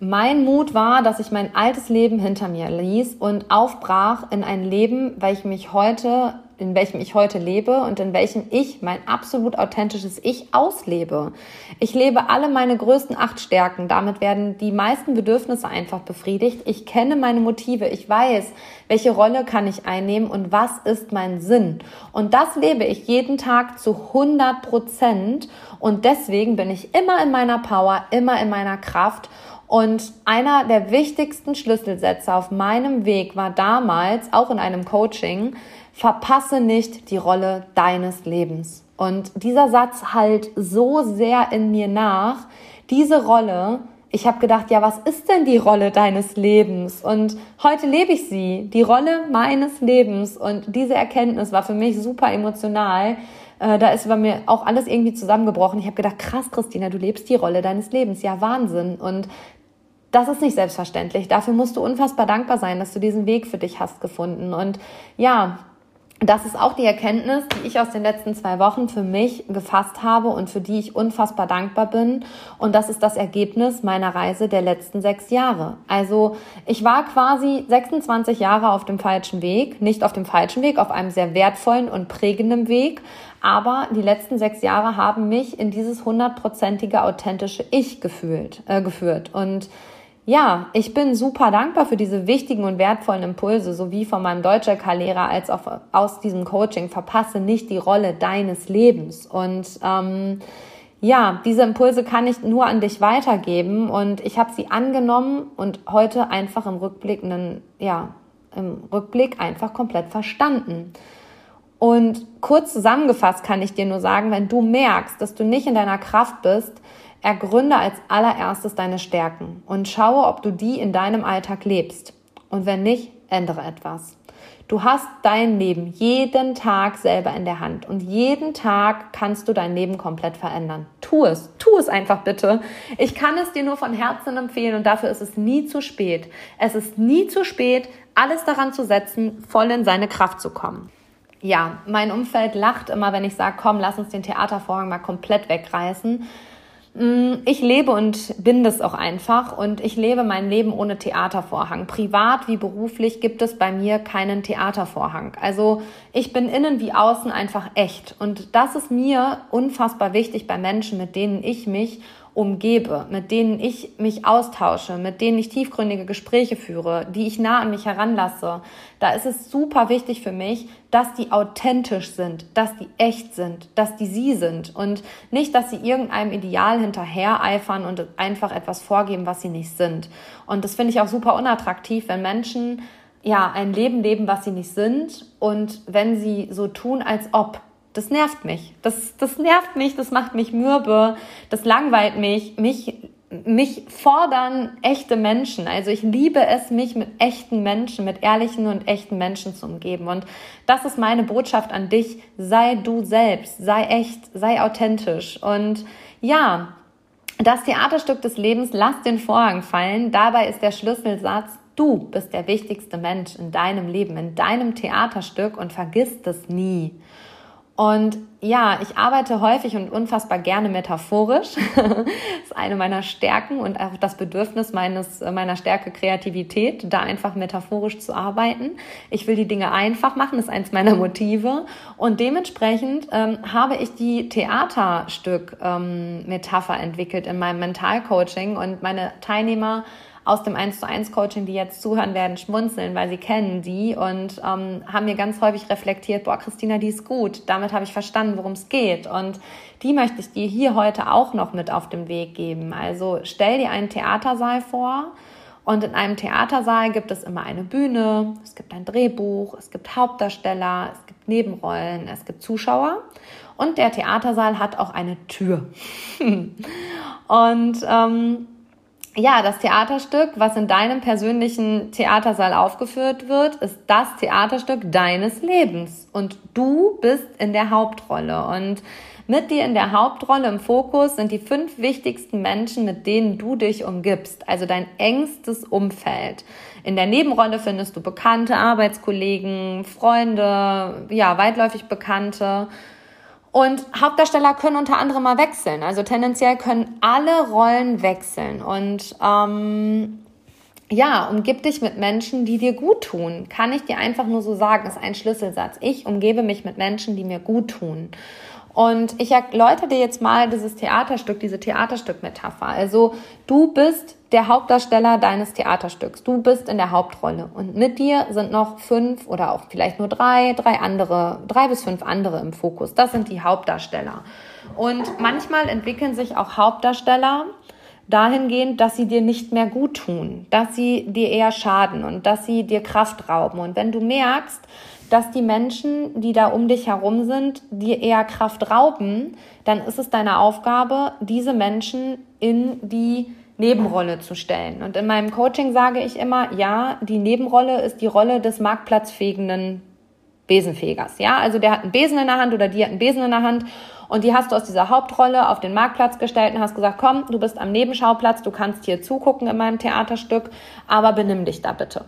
Mein Mut war, dass ich mein altes Leben hinter mir ließ und aufbrach in ein Leben, weil ich mich heute in welchem ich heute lebe und in welchem ich mein absolut authentisches Ich auslebe. Ich lebe alle meine größten acht Stärken. Damit werden die meisten Bedürfnisse einfach befriedigt. Ich kenne meine Motive. Ich weiß, welche Rolle kann ich einnehmen und was ist mein Sinn. Und das lebe ich jeden Tag zu 100 Prozent. Und deswegen bin ich immer in meiner Power, immer in meiner Kraft. Und einer der wichtigsten Schlüsselsätze auf meinem Weg war damals, auch in einem Coaching, verpasse nicht die Rolle deines Lebens. Und dieser Satz halt so sehr in mir nach. Diese Rolle ich habe gedacht, ja, was ist denn die Rolle deines Lebens? Und heute lebe ich sie, die Rolle meines Lebens. Und diese Erkenntnis war für mich super emotional. Äh, da ist bei mir auch alles irgendwie zusammengebrochen. Ich habe gedacht, krass, Christina, du lebst die Rolle deines Lebens. Ja, Wahnsinn. Und das ist nicht selbstverständlich. Dafür musst du unfassbar dankbar sein, dass du diesen Weg für dich hast gefunden. Und ja, das ist auch die Erkenntnis, die ich aus den letzten zwei Wochen für mich gefasst habe und für die ich unfassbar dankbar bin. Und das ist das Ergebnis meiner Reise der letzten sechs Jahre. Also ich war quasi 26 Jahre auf dem falschen Weg, nicht auf dem falschen Weg, auf einem sehr wertvollen und prägenden Weg. Aber die letzten sechs Jahre haben mich in dieses hundertprozentige authentische Ich gefühlt, äh, geführt. Und ja, ich bin super dankbar für diese wichtigen und wertvollen Impulse, sowie von meinem Deutsch-LK-Lehrer als auch aus diesem Coaching. Verpasse nicht die Rolle deines Lebens. Und ähm, ja, diese Impulse kann ich nur an dich weitergeben und ich habe sie angenommen und heute einfach im Rückblick, einen, ja, im Rückblick einfach komplett verstanden. Und kurz zusammengefasst kann ich dir nur sagen, wenn du merkst, dass du nicht in deiner Kraft bist, Ergründe als allererstes deine Stärken und schaue, ob du die in deinem Alltag lebst. Und wenn nicht, ändere etwas. Du hast dein Leben jeden Tag selber in der Hand und jeden Tag kannst du dein Leben komplett verändern. Tu es, tu es einfach bitte. Ich kann es dir nur von Herzen empfehlen und dafür ist es nie zu spät. Es ist nie zu spät, alles daran zu setzen, voll in seine Kraft zu kommen. Ja, mein Umfeld lacht immer, wenn ich sage, komm, lass uns den Theatervorhang mal komplett wegreißen. Mm, ich lebe und bin das auch einfach und ich lebe mein Leben ohne Theatervorhang. Privat wie beruflich gibt es bei mir keinen Theatervorhang. Also ich bin innen wie außen einfach echt und das ist mir unfassbar wichtig bei Menschen, mit denen ich mich umgebe, mit denen ich mich austausche, mit denen ich tiefgründige Gespräche führe, die ich nah an mich heranlasse, da ist es super wichtig für mich, dass die authentisch sind, dass die echt sind, dass die sie sind und nicht, dass sie irgendeinem Ideal hinterher eifern und einfach etwas vorgeben, was sie nicht sind. Und das finde ich auch super unattraktiv, wenn Menschen ja ein Leben leben, was sie nicht sind und wenn sie so tun, als ob das nervt mich. Das, das nervt mich, das macht mich mürbe, das langweilt mich. Mich, mich fordern echte Menschen. Also ich liebe es, mich mit echten Menschen, mit ehrlichen und echten Menschen zu umgeben. Und das ist meine Botschaft an dich. Sei du selbst, sei echt, sei authentisch. Und ja, das Theaterstück des Lebens, lass den Vorhang fallen. Dabei ist der Schlüsselsatz, du bist der wichtigste Mensch in deinem Leben, in deinem Theaterstück und vergiss das nie. Und ja, ich arbeite häufig und unfassbar gerne metaphorisch. das ist eine meiner Stärken und auch das Bedürfnis meines, meiner Stärke Kreativität, da einfach metaphorisch zu arbeiten. Ich will die Dinge einfach machen, ist eins meiner Motive. Und dementsprechend ähm, habe ich die Theaterstück-Metapher ähm, entwickelt in meinem Mentalcoaching und meine Teilnehmer aus dem 1 zu 1 Coaching, die jetzt zuhören werden, schmunzeln, weil sie kennen die und ähm, haben mir ganz häufig reflektiert, boah, Christina, die ist gut, damit habe ich verstanden, worum es geht. Und die möchte ich dir hier heute auch noch mit auf den Weg geben. Also stell dir einen Theatersaal vor. Und in einem Theatersaal gibt es immer eine Bühne, es gibt ein Drehbuch, es gibt Hauptdarsteller, es gibt Nebenrollen, es gibt Zuschauer. Und der Theatersaal hat auch eine Tür. und ähm, ja, das Theaterstück, was in deinem persönlichen Theatersaal aufgeführt wird, ist das Theaterstück deines Lebens. Und du bist in der Hauptrolle. Und mit dir in der Hauptrolle im Fokus sind die fünf wichtigsten Menschen, mit denen du dich umgibst, also dein engstes Umfeld. In der Nebenrolle findest du bekannte Arbeitskollegen, Freunde, ja, weitläufig Bekannte und Hauptdarsteller können unter anderem mal wechseln. Also tendenziell können alle Rollen wechseln. Und ähm, ja, umgib dich mit Menschen, die dir gut tun. Kann ich dir einfach nur so sagen, ist ein Schlüsselsatz. Ich umgebe mich mit Menschen, die mir gut tun. Und ich erläutere dir jetzt mal dieses Theaterstück, diese Theaterstück-Metapher. Also du bist der Hauptdarsteller deines Theaterstücks. Du bist in der Hauptrolle. Und mit dir sind noch fünf oder auch vielleicht nur drei, drei andere, drei bis fünf andere im Fokus. Das sind die Hauptdarsteller. Und manchmal entwickeln sich auch Hauptdarsteller dahingehend, dass sie dir nicht mehr gut tun, dass sie dir eher schaden und dass sie dir Kraft rauben. Und wenn du merkst, dass die Menschen, die da um dich herum sind, dir eher Kraft rauben, dann ist es deine Aufgabe, diese Menschen in die Nebenrolle zu stellen. Und in meinem Coaching sage ich immer, ja, die Nebenrolle ist die Rolle des marktplatzfähigenden Besenfegers. Ja, also der hat einen Besen in der Hand oder die hat einen Besen in der Hand und die hast du aus dieser Hauptrolle auf den Marktplatz gestellt und hast gesagt, komm, du bist am Nebenschauplatz, du kannst hier zugucken in meinem Theaterstück, aber benimm dich da bitte.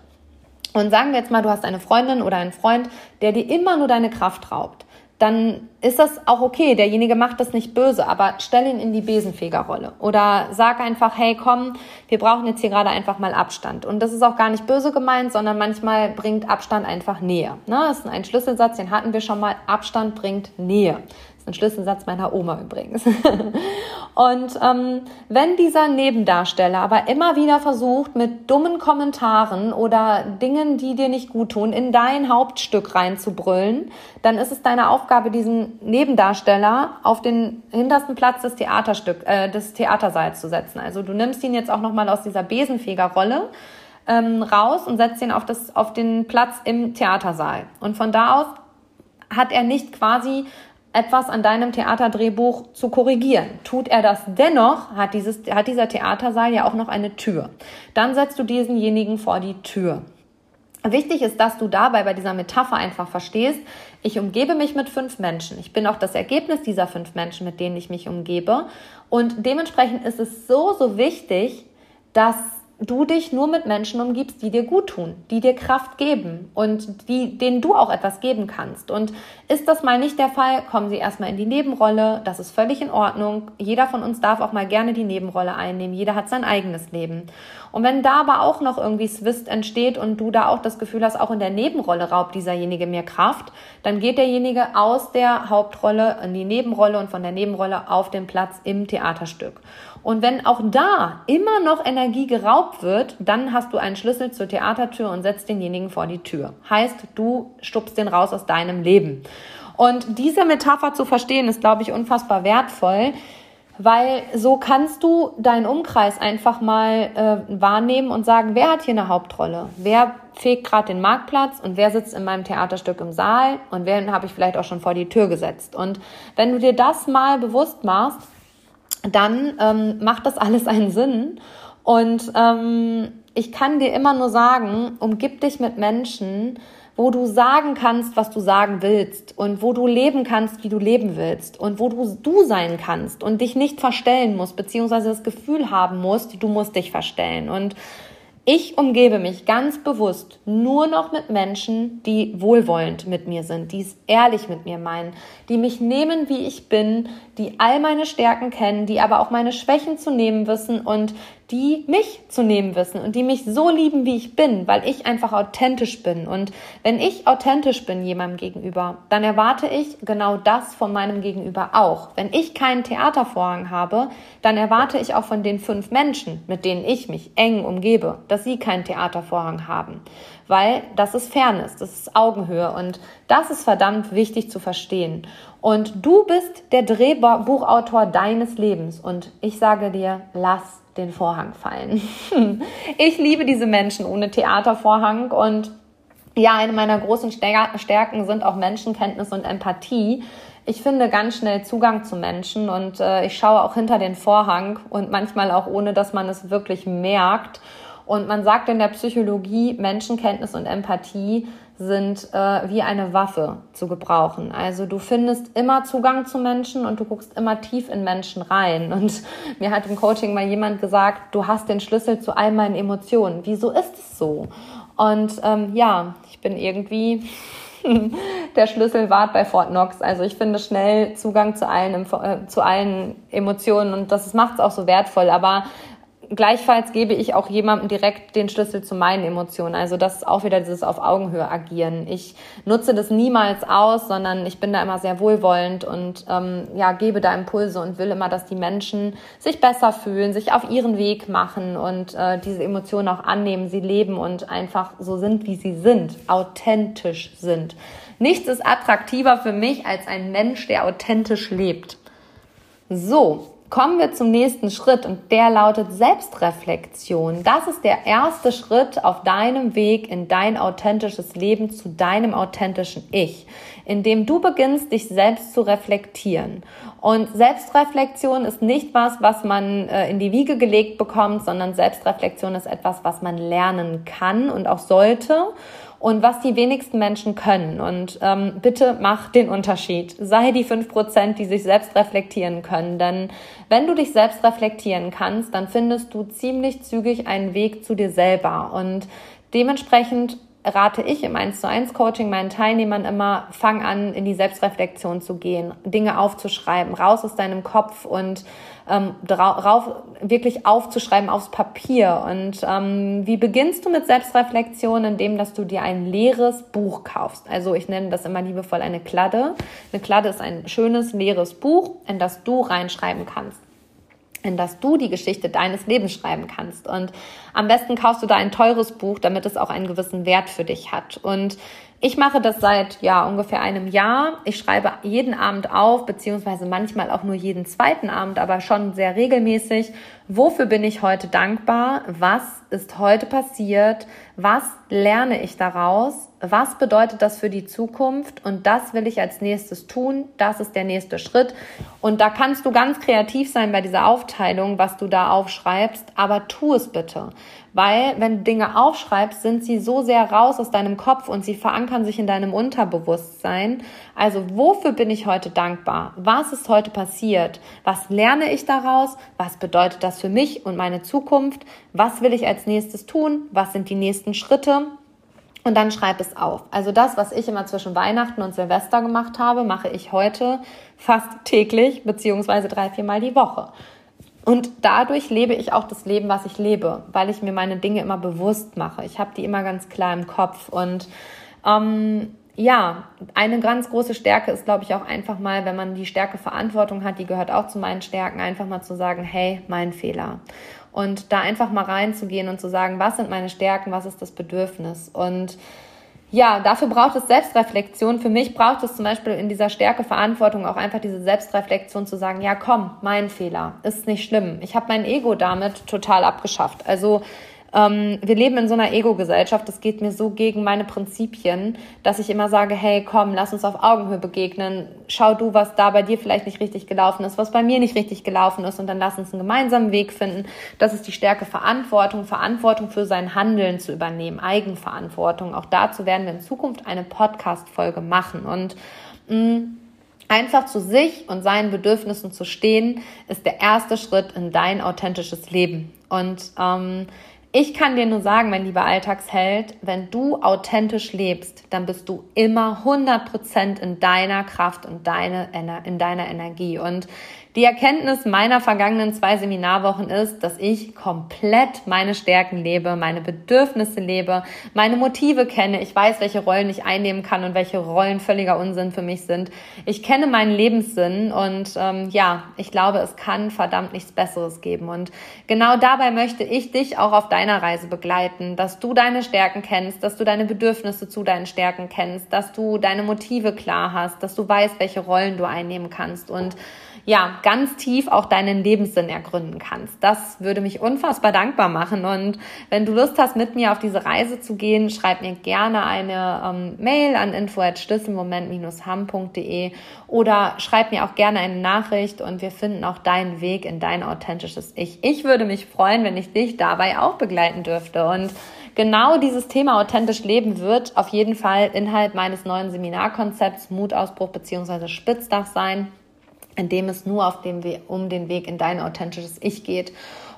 Und sagen wir jetzt mal, du hast eine Freundin oder einen Freund, der dir immer nur deine Kraft raubt dann ist das auch okay. Derjenige macht das nicht böse, aber stell ihn in die Besenfegerrolle. Oder sag einfach, hey, komm, wir brauchen jetzt hier gerade einfach mal Abstand. Und das ist auch gar nicht böse gemeint, sondern manchmal bringt Abstand einfach Nähe. Ne? Das ist ein Schlüsselsatz, den hatten wir schon mal. Abstand bringt Nähe ein Schlüsselsatz meiner Oma übrigens. und ähm, wenn dieser Nebendarsteller aber immer wieder versucht, mit dummen Kommentaren oder Dingen, die dir nicht gut tun, in dein Hauptstück reinzubrüllen, dann ist es deine Aufgabe, diesen Nebendarsteller auf den hintersten Platz des Theaterstück, äh, des Theatersaals zu setzen. Also du nimmst ihn jetzt auch nochmal aus dieser Besenfegerrolle ähm, raus und setzt ihn auf, das, auf den Platz im Theatersaal. Und von da aus hat er nicht quasi etwas an deinem Theaterdrehbuch zu korrigieren. Tut er das dennoch, hat, dieses, hat dieser Theatersaal ja auch noch eine Tür. Dann setzt du diesenjenigen vor die Tür. Wichtig ist, dass du dabei bei dieser Metapher einfach verstehst, ich umgebe mich mit fünf Menschen. Ich bin auch das Ergebnis dieser fünf Menschen, mit denen ich mich umgebe. Und dementsprechend ist es so, so wichtig, dass du dich nur mit Menschen umgibst, die dir gut tun, die dir Kraft geben und die, denen du auch etwas geben kannst. Und ist das mal nicht der Fall, kommen sie erstmal in die Nebenrolle. Das ist völlig in Ordnung. Jeder von uns darf auch mal gerne die Nebenrolle einnehmen. Jeder hat sein eigenes Leben. Und wenn da aber auch noch irgendwie Swist entsteht und du da auch das Gefühl hast, auch in der Nebenrolle raubt dieserjenige mir Kraft, dann geht derjenige aus der Hauptrolle in die Nebenrolle und von der Nebenrolle auf den Platz im Theaterstück. Und wenn auch da immer noch Energie geraubt wird, dann hast du einen Schlüssel zur Theatertür und setzt denjenigen vor die Tür. Heißt, du stupst den raus aus deinem Leben. Und diese Metapher zu verstehen, ist, glaube ich, unfassbar wertvoll, weil so kannst du deinen Umkreis einfach mal äh, wahrnehmen und sagen, wer hat hier eine Hauptrolle? Wer fegt gerade den Marktplatz und wer sitzt in meinem Theaterstück im Saal und wen habe ich vielleicht auch schon vor die Tür gesetzt? Und wenn du dir das mal bewusst machst, dann ähm, macht das alles einen Sinn. Und ähm, ich kann dir immer nur sagen, umgib dich mit Menschen, wo du sagen kannst, was du sagen willst und wo du leben kannst, wie du leben willst und wo du du sein kannst und dich nicht verstellen musst, beziehungsweise das Gefühl haben musst, du musst dich verstellen. Und ich umgebe mich ganz bewusst nur noch mit Menschen, die wohlwollend mit mir sind, die es ehrlich mit mir meinen, die mich nehmen, wie ich bin, die all meine Stärken kennen, die aber auch meine Schwächen zu nehmen wissen und die mich zu nehmen wissen und die mich so lieben, wie ich bin, weil ich einfach authentisch bin. Und wenn ich authentisch bin jemandem gegenüber, dann erwarte ich genau das von meinem Gegenüber auch. Wenn ich keinen Theatervorhang habe, dann erwarte ich auch von den fünf Menschen, mit denen ich mich eng umgebe, dass sie keinen Theatervorhang haben. Weil das ist Fairness, das ist Augenhöhe und das ist verdammt wichtig zu verstehen. Und du bist der Drehbuchautor deines Lebens. Und ich sage dir, lass den Vorhang fallen. ich liebe diese Menschen ohne Theatervorhang und ja, eine meiner großen Stärken sind auch Menschenkenntnis und Empathie. Ich finde ganz schnell Zugang zu Menschen und äh, ich schaue auch hinter den Vorhang und manchmal auch ohne, dass man es wirklich merkt. Und man sagt in der Psychologie, Menschenkenntnis und Empathie sind äh, wie eine Waffe zu gebrauchen. Also du findest immer Zugang zu Menschen und du guckst immer tief in Menschen rein. Und mir hat im Coaching mal jemand gesagt, du hast den Schlüssel zu all meinen Emotionen. Wieso ist es so? Und ähm, ja, ich bin irgendwie der Schlüsselwart bei Fort Knox. Also ich finde schnell Zugang zu allen, äh, zu allen Emotionen und das macht es auch so wertvoll. Aber gleichfalls gebe ich auch jemandem direkt den Schlüssel zu meinen Emotionen. Also das ist auch wieder dieses auf Augenhöhe agieren. Ich nutze das niemals aus, sondern ich bin da immer sehr wohlwollend und ähm, ja gebe da Impulse und will immer, dass die Menschen sich besser fühlen, sich auf ihren Weg machen und äh, diese Emotionen auch annehmen, sie leben und einfach so sind, wie sie sind, authentisch sind. Nichts ist attraktiver für mich als ein Mensch, der authentisch lebt. So, Kommen wir zum nächsten Schritt und der lautet Selbstreflexion. Das ist der erste Schritt auf deinem Weg in dein authentisches Leben zu deinem authentischen Ich, indem du beginnst, dich selbst zu reflektieren. Und Selbstreflexion ist nicht was, was man äh, in die Wiege gelegt bekommt, sondern Selbstreflexion ist etwas, was man lernen kann und auch sollte und was die wenigsten Menschen können. Und ähm, bitte mach den Unterschied. Sei die fünf Prozent, die sich selbst reflektieren können. Denn wenn du dich selbst reflektieren kannst, dann findest du ziemlich zügig einen Weg zu dir selber. Und dementsprechend rate ich im 1 zu 1 Coaching meinen Teilnehmern immer, fang an, in die Selbstreflexion zu gehen, Dinge aufzuschreiben, raus aus deinem Kopf und ähm, drauf, wirklich aufzuschreiben aufs Papier. Und ähm, wie beginnst du mit Selbstreflexion? Indem, dass du dir ein leeres Buch kaufst. Also ich nenne das immer liebevoll eine Kladde. Eine Kladde ist ein schönes, leeres Buch, in das du reinschreiben kannst in das du die Geschichte deines Lebens schreiben kannst. Und am besten kaufst du da ein teures Buch, damit es auch einen gewissen Wert für dich hat. Und ich mache das seit ja ungefähr einem Jahr. Ich schreibe jeden Abend auf, beziehungsweise manchmal auch nur jeden zweiten Abend, aber schon sehr regelmäßig. Wofür bin ich heute dankbar? Was ist heute passiert? Was lerne ich daraus? Was bedeutet das für die Zukunft? Und das will ich als nächstes tun. Das ist der nächste Schritt. Und da kannst du ganz kreativ sein bei dieser Aufteilung, was du da aufschreibst, aber tu es bitte. Weil wenn du Dinge aufschreibst, sind sie so sehr raus aus deinem Kopf und sie verankern sich in deinem Unterbewusstsein. Also wofür bin ich heute dankbar? Was ist heute passiert? Was lerne ich daraus? Was bedeutet das für mich und meine Zukunft? Was will ich als nächstes tun? Was sind die nächsten Schritte? Und dann schreib es auf. Also das, was ich immer zwischen Weihnachten und Silvester gemacht habe, mache ich heute fast täglich, beziehungsweise drei, viermal die Woche. Und dadurch lebe ich auch das Leben, was ich lebe, weil ich mir meine Dinge immer bewusst mache. Ich habe die immer ganz klar im Kopf. Und ähm, ja, eine ganz große Stärke ist, glaube ich, auch einfach mal, wenn man die Stärke Verantwortung hat, die gehört auch zu meinen Stärken, einfach mal zu sagen, hey, mein Fehler. Und da einfach mal reinzugehen und zu sagen, was sind meine Stärken, was ist das Bedürfnis. Und ja, dafür braucht es Selbstreflexion. Für mich braucht es zum Beispiel in dieser Stärke Verantwortung auch einfach diese Selbstreflexion zu sagen, ja komm, mein Fehler, ist nicht schlimm. Ich habe mein Ego damit total abgeschafft. Also ähm, wir leben in so einer Ego-Gesellschaft, das geht mir so gegen meine Prinzipien, dass ich immer sage, hey, komm, lass uns auf Augenhöhe begegnen. Schau du, was da bei dir vielleicht nicht richtig gelaufen ist, was bei mir nicht richtig gelaufen ist und dann lass uns einen gemeinsamen Weg finden. Das ist die Stärke Verantwortung, Verantwortung für sein Handeln zu übernehmen, Eigenverantwortung. Auch dazu werden wir in Zukunft eine Podcast-Folge machen und mh, mm, Einfach zu sich und seinen Bedürfnissen zu stehen, ist der erste Schritt in dein authentisches Leben. Und ähm, ich kann dir nur sagen, mein lieber Alltagsheld, wenn du authentisch lebst, dann bist du immer 100% in deiner Kraft und deine, in deiner Energie. Und die Erkenntnis meiner vergangenen zwei Seminarwochen ist, dass ich komplett meine Stärken lebe, meine Bedürfnisse lebe, meine Motive kenne. Ich weiß, welche Rollen ich einnehmen kann und welche Rollen völliger Unsinn für mich sind. Ich kenne meinen Lebenssinn und ähm, ja, ich glaube, es kann verdammt nichts Besseres geben. Und genau dabei möchte ich dich auch auf deiner Reise begleiten, dass du deine Stärken kennst, dass du deine Bedürfnisse zu deinen Stärken kennst, dass du deine Motive klar hast, dass du weißt, welche Rollen du einnehmen kannst und ja, ganz tief auch deinen Lebenssinn ergründen kannst. Das würde mich unfassbar dankbar machen. Und wenn du Lust hast, mit mir auf diese Reise zu gehen, schreib mir gerne eine ähm, Mail an info@schlüsselmoment-ham.de oder schreib mir auch gerne eine Nachricht und wir finden auch deinen Weg in dein authentisches Ich. Ich würde mich freuen, wenn ich dich dabei auch begleiten dürfte. Und genau dieses Thema authentisch leben wird auf jeden Fall Inhalt meines neuen Seminarkonzepts Mutausbruch bzw. Spitzdach sein in dem es nur auf dem We um den Weg in dein authentisches Ich geht.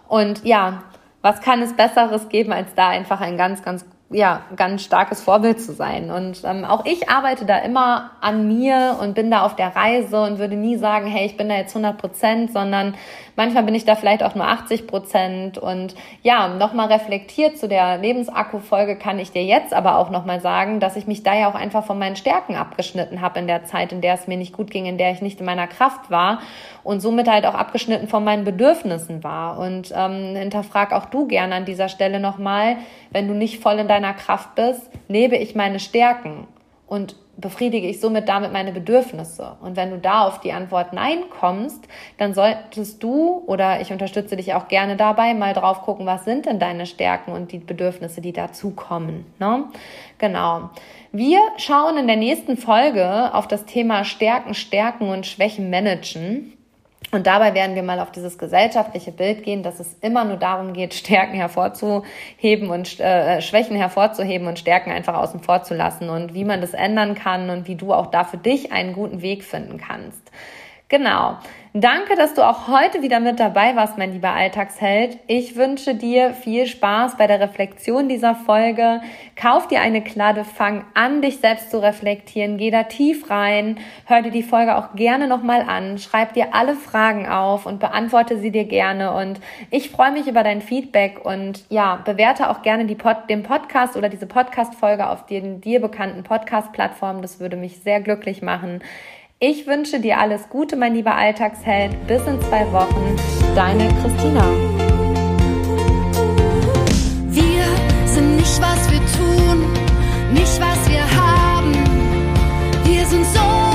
Und ja, was kann es Besseres geben, als da einfach ein ganz, ganz ja, ganz starkes Vorbild zu sein. Und ähm, auch ich arbeite da immer an mir und bin da auf der Reise und würde nie sagen, hey, ich bin da jetzt 100 Prozent, sondern manchmal bin ich da vielleicht auch nur 80 Prozent. Und ja, nochmal reflektiert zu der Lebensakku-Folge kann ich dir jetzt aber auch nochmal sagen, dass ich mich da ja auch einfach von meinen Stärken abgeschnitten habe in der Zeit, in der es mir nicht gut ging, in der ich nicht in meiner Kraft war und somit halt auch abgeschnitten von meinen Bedürfnissen war. Und ähm, hinterfrag auch du gerne an dieser Stelle nochmal, wenn du nicht voll in deiner Kraft bist, lebe ich meine Stärken und befriedige ich somit damit meine Bedürfnisse? Und wenn du da auf die Antwort Nein kommst, dann solltest du oder ich unterstütze dich auch gerne dabei, mal drauf gucken, was sind denn deine Stärken und die Bedürfnisse, die dazukommen. Ne? Genau. Wir schauen in der nächsten Folge auf das Thema Stärken, Stärken und Schwächen managen. Und dabei werden wir mal auf dieses gesellschaftliche Bild gehen, dass es immer nur darum geht, Stärken hervorzuheben und äh, Schwächen hervorzuheben und Stärken einfach außen vor zu lassen und wie man das ändern kann und wie du auch da für dich einen guten Weg finden kannst. Genau. Danke, dass du auch heute wieder mit dabei warst, mein lieber Alltagsheld. Ich wünsche dir viel Spaß bei der Reflexion dieser Folge. Kauf dir eine Kladde, fang an, dich selbst zu reflektieren. Geh da tief rein. Hör dir die Folge auch gerne nochmal an. Schreib dir alle Fragen auf und beantworte sie dir gerne. Und ich freue mich über dein Feedback und ja, bewerte auch gerne Pod den Podcast oder diese Podcast-Folge auf den dir bekannten Podcast-Plattformen. Das würde mich sehr glücklich machen. Ich wünsche dir alles Gute, mein lieber Alltagsheld. Bis in zwei Wochen. Deine Christina. Wir sind nicht, was wir tun, nicht, was wir haben. Wir sind so.